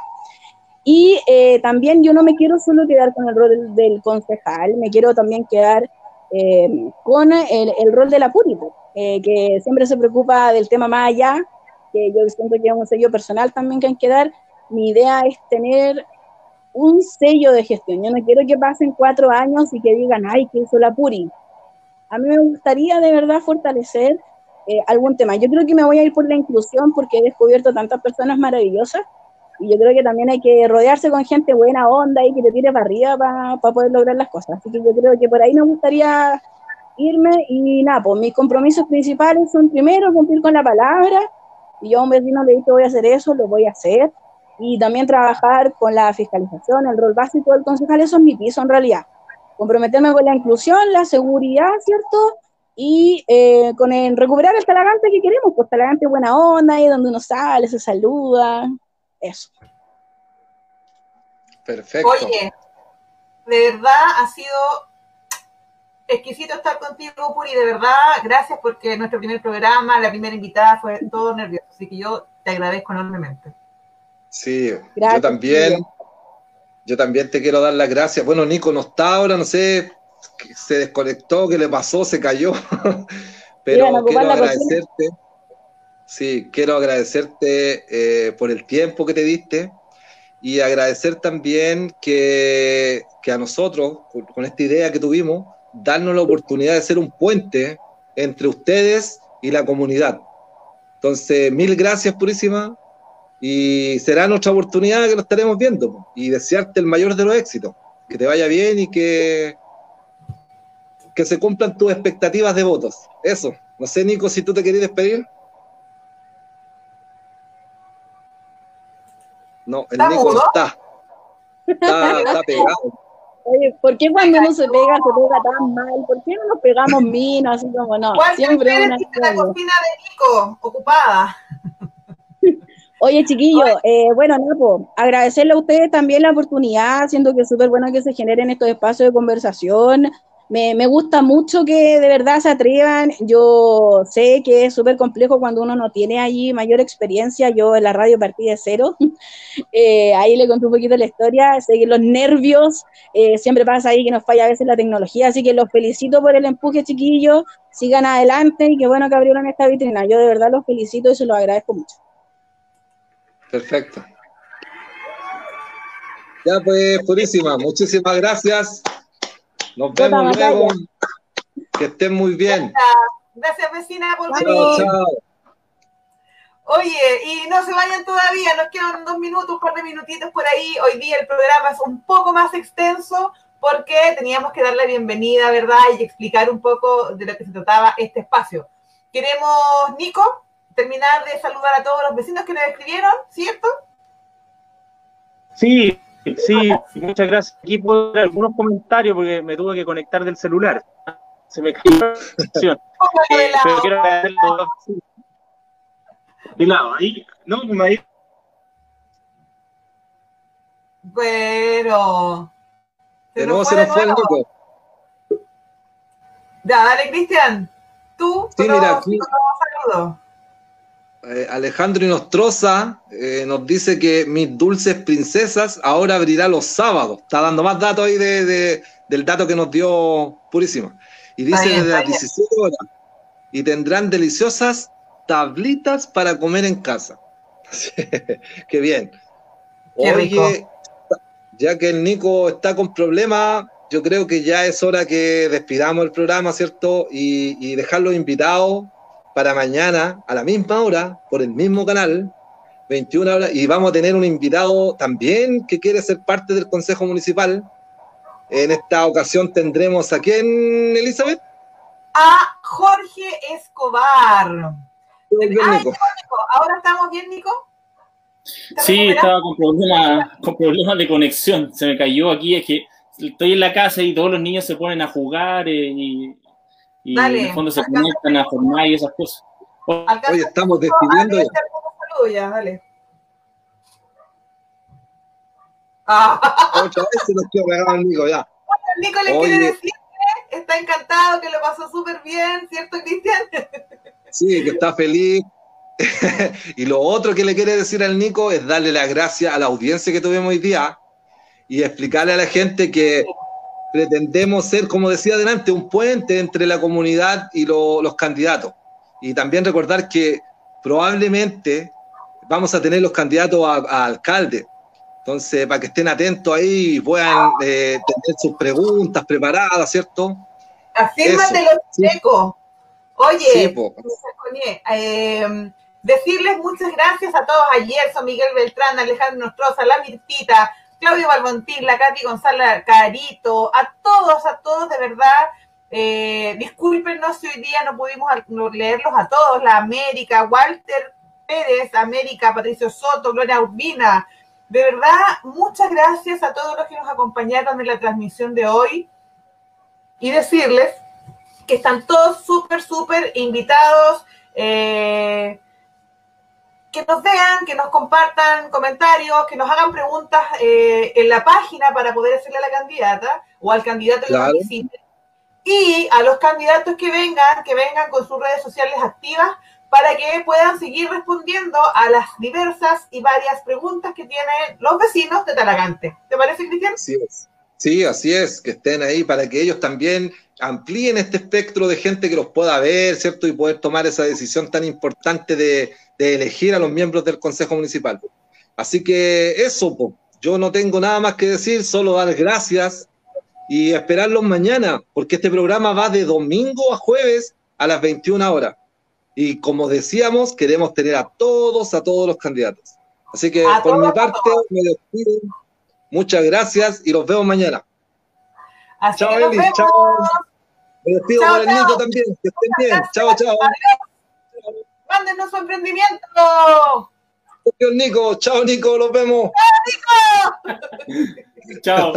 Y eh, también yo no me quiero solo quedar con el rol del, concejal, me quiero también quedar eh, con el, el, rol de la pública, eh, que siempre se preocupa del tema más allá, que yo siento que es un sello personal también que hay que dar. Mi idea es tener un sello de gestión. Yo no quiero que pasen cuatro años y que digan, ay, que hizo la Puri. A mí me gustaría de verdad fortalecer eh, algún tema. Yo creo que me voy a ir por la inclusión porque he descubierto tantas personas maravillosas y yo creo que también hay que rodearse con gente buena onda y que te tire para arriba para poder lograr las cosas. Así que yo creo que por ahí me gustaría irme y nada, pues mis compromisos principales son primero cumplir con la palabra y yo a un vecino le dije voy a hacer eso, lo voy a hacer y también trabajar con la fiscalización, el rol básico del concejal, eso es mi piso en realidad. Comprometerme con la inclusión, la seguridad, ¿cierto? Y eh, con el recuperar el talagante que queremos, pues talagante buena onda, ahí donde uno sale, se saluda, eso. Perfecto. Oye, de verdad ha sido exquisito estar contigo, Puri, de verdad, gracias porque nuestro primer programa, la primera invitada fue todo nervioso, así que yo te agradezco enormemente. Sí, yo también, yo también te quiero dar las gracias. Bueno, Nico no está ahora, no sé, se desconectó, qué le pasó, se cayó, pero quiero agradecerte. Sí, quiero agradecerte eh, por el tiempo que te diste y agradecer también que, que a nosotros, con esta idea que tuvimos, darnos la oportunidad de ser un puente entre ustedes y la comunidad. Entonces, mil gracias, Purísima, y será nuestra oportunidad que nos estaremos viendo y desearte el mayor de los éxitos, que te vaya bien y que, que se cumplan tus expectativas de votos. Eso. No sé, Nico, si tú te querías despedir. No, el Nico no está. Está, está pegado. Oye, ¿por qué cuando uno se pega, se pega tan mal? ¿Por qué no nos pegamos minas así como no? Siempre una la cocina de Nico ocupada. Oye, chiquillo, eh, bueno, Napo, agradecerle a ustedes también la oportunidad, siento que es súper bueno que se generen estos espacios de conversación. Me, me, gusta mucho que de verdad se atrevan. Yo sé que es súper complejo cuando uno no tiene allí mayor experiencia. Yo en la radio partí de cero. Eh, ahí le conté un poquito la historia. Sé que los nervios, eh, siempre pasa ahí que nos falla a veces la tecnología. Así que los felicito por el empuje, chiquillos. Sigan adelante y qué bueno que abrieron esta vitrina. Yo de verdad los felicito y se los agradezco mucho. Perfecto. Ya pues, purísima. Muchísimas gracias. Nos vemos luego. Que estén muy bien. Gracias, vecina, por venir. Chao, Oye, y no se vayan todavía, nos quedan dos minutos, un par de minutitos por ahí. Hoy día el programa es un poco más extenso porque teníamos que dar la bienvenida, ¿verdad? Y explicar un poco de lo que se trataba este espacio. Queremos, Nico, terminar de saludar a todos los vecinos que nos escribieron, ¿cierto? Sí, sí, muchas gracias. Aquí puedo dar algunos comentarios porque me tuve que conectar del celular. Se me cayó la sesión. eh, pero quiero agradecerle a todos. De lado, ahí, no, me ahí. Pero. de nuevo se nos fue el Nico. Ya, dale, Cristian. Tú, sí, mira, aquí, saludos. Eh, Alejandro Inostroza eh, nos dice que mis dulces princesas ahora abrirá los sábados. Está dando más datos ahí de, del dato que nos dio Purísima. Y dice desde las 17 horas. Y tendrán deliciosas tablitas para comer en casa. Qué bien. Oye, ya que el Nico está con problemas, yo creo que ya es hora que despidamos el programa, ¿cierto? Y, y dejarlos invitados para mañana a la misma hora, por el mismo canal, 21 horas, y vamos a tener un invitado también que quiere ser parte del Consejo Municipal. En esta ocasión tendremos a quién, Elizabeth? A Jorge Escobar. ¿Ahora estamos bien, Nico? Sí, estaba con problemas, con problemas de conexión. Se me cayó aquí, es que estoy en la casa y todos los niños se ponen a jugar eh, y y en el fondo se conectan a formar y esas cosas. Hoy estamos despidiendo. Ya, dale. Ah. Otra vez se nos quedó pegado amigo, ya. Nico le quiere decir que está encantado, que lo pasó súper bien, ¿cierto, Cristian? Sí, que está feliz. y lo otro que le quiere decir al Nico es darle las gracias a la audiencia que tuvimos hoy día y explicarle a la gente que pretendemos ser, como decía adelante, un puente entre la comunidad y los candidatos. Y también recordar que probablemente vamos a tener los candidatos a, alcalde. Entonces, para que estén atentos ahí y puedan eh, tener sus preguntas preparadas, ¿cierto? Afírmate los checos. Oye, eh, decirles muchas gracias a todos, a Gerson, Miguel Beltrán, Alejandro Nostroza, La Mirtita, Claudio Balbontín, la Katy González Carito, a todos, a todos de verdad. Eh, discúlpenos si hoy día no pudimos leerlos a todos, la América, Walter Pérez, América, Patricio Soto, Gloria Urbina. De verdad, muchas gracias a todos los que nos acompañaron en la transmisión de hoy y decirles que están todos súper, súper invitados. Eh, que nos vean, que nos compartan comentarios, que nos hagan preguntas eh, en la página para poder hacerle a la candidata o al candidato que claro. Y a los candidatos que vengan, que vengan con sus redes sociales activas para que puedan seguir respondiendo a las diversas y varias preguntas que tienen los vecinos de Talagante. ¿Te parece, Cristian? Sí, sí, así es, que estén ahí para que ellos también amplíen este espectro de gente que los pueda ver, ¿cierto? Y poder tomar esa decisión tan importante de, elegir a los miembros del Consejo Municipal. Así que eso, yo no tengo nada más que decir, solo dar gracias y esperarlos mañana, porque este programa va de domingo a jueves a las 21 horas. Y como decíamos, queremos tener a todos, a todos los candidatos. Así que por mi parte, me despido. Muchas gracias y los vemos mañana chao, Eli. Chao. Me despido chao, con el Nico también. Que estén bien. Chao, chao. Mándenos su emprendimiento. Nico. Chao, Nico. Los vemos. Chao, Nico. chao.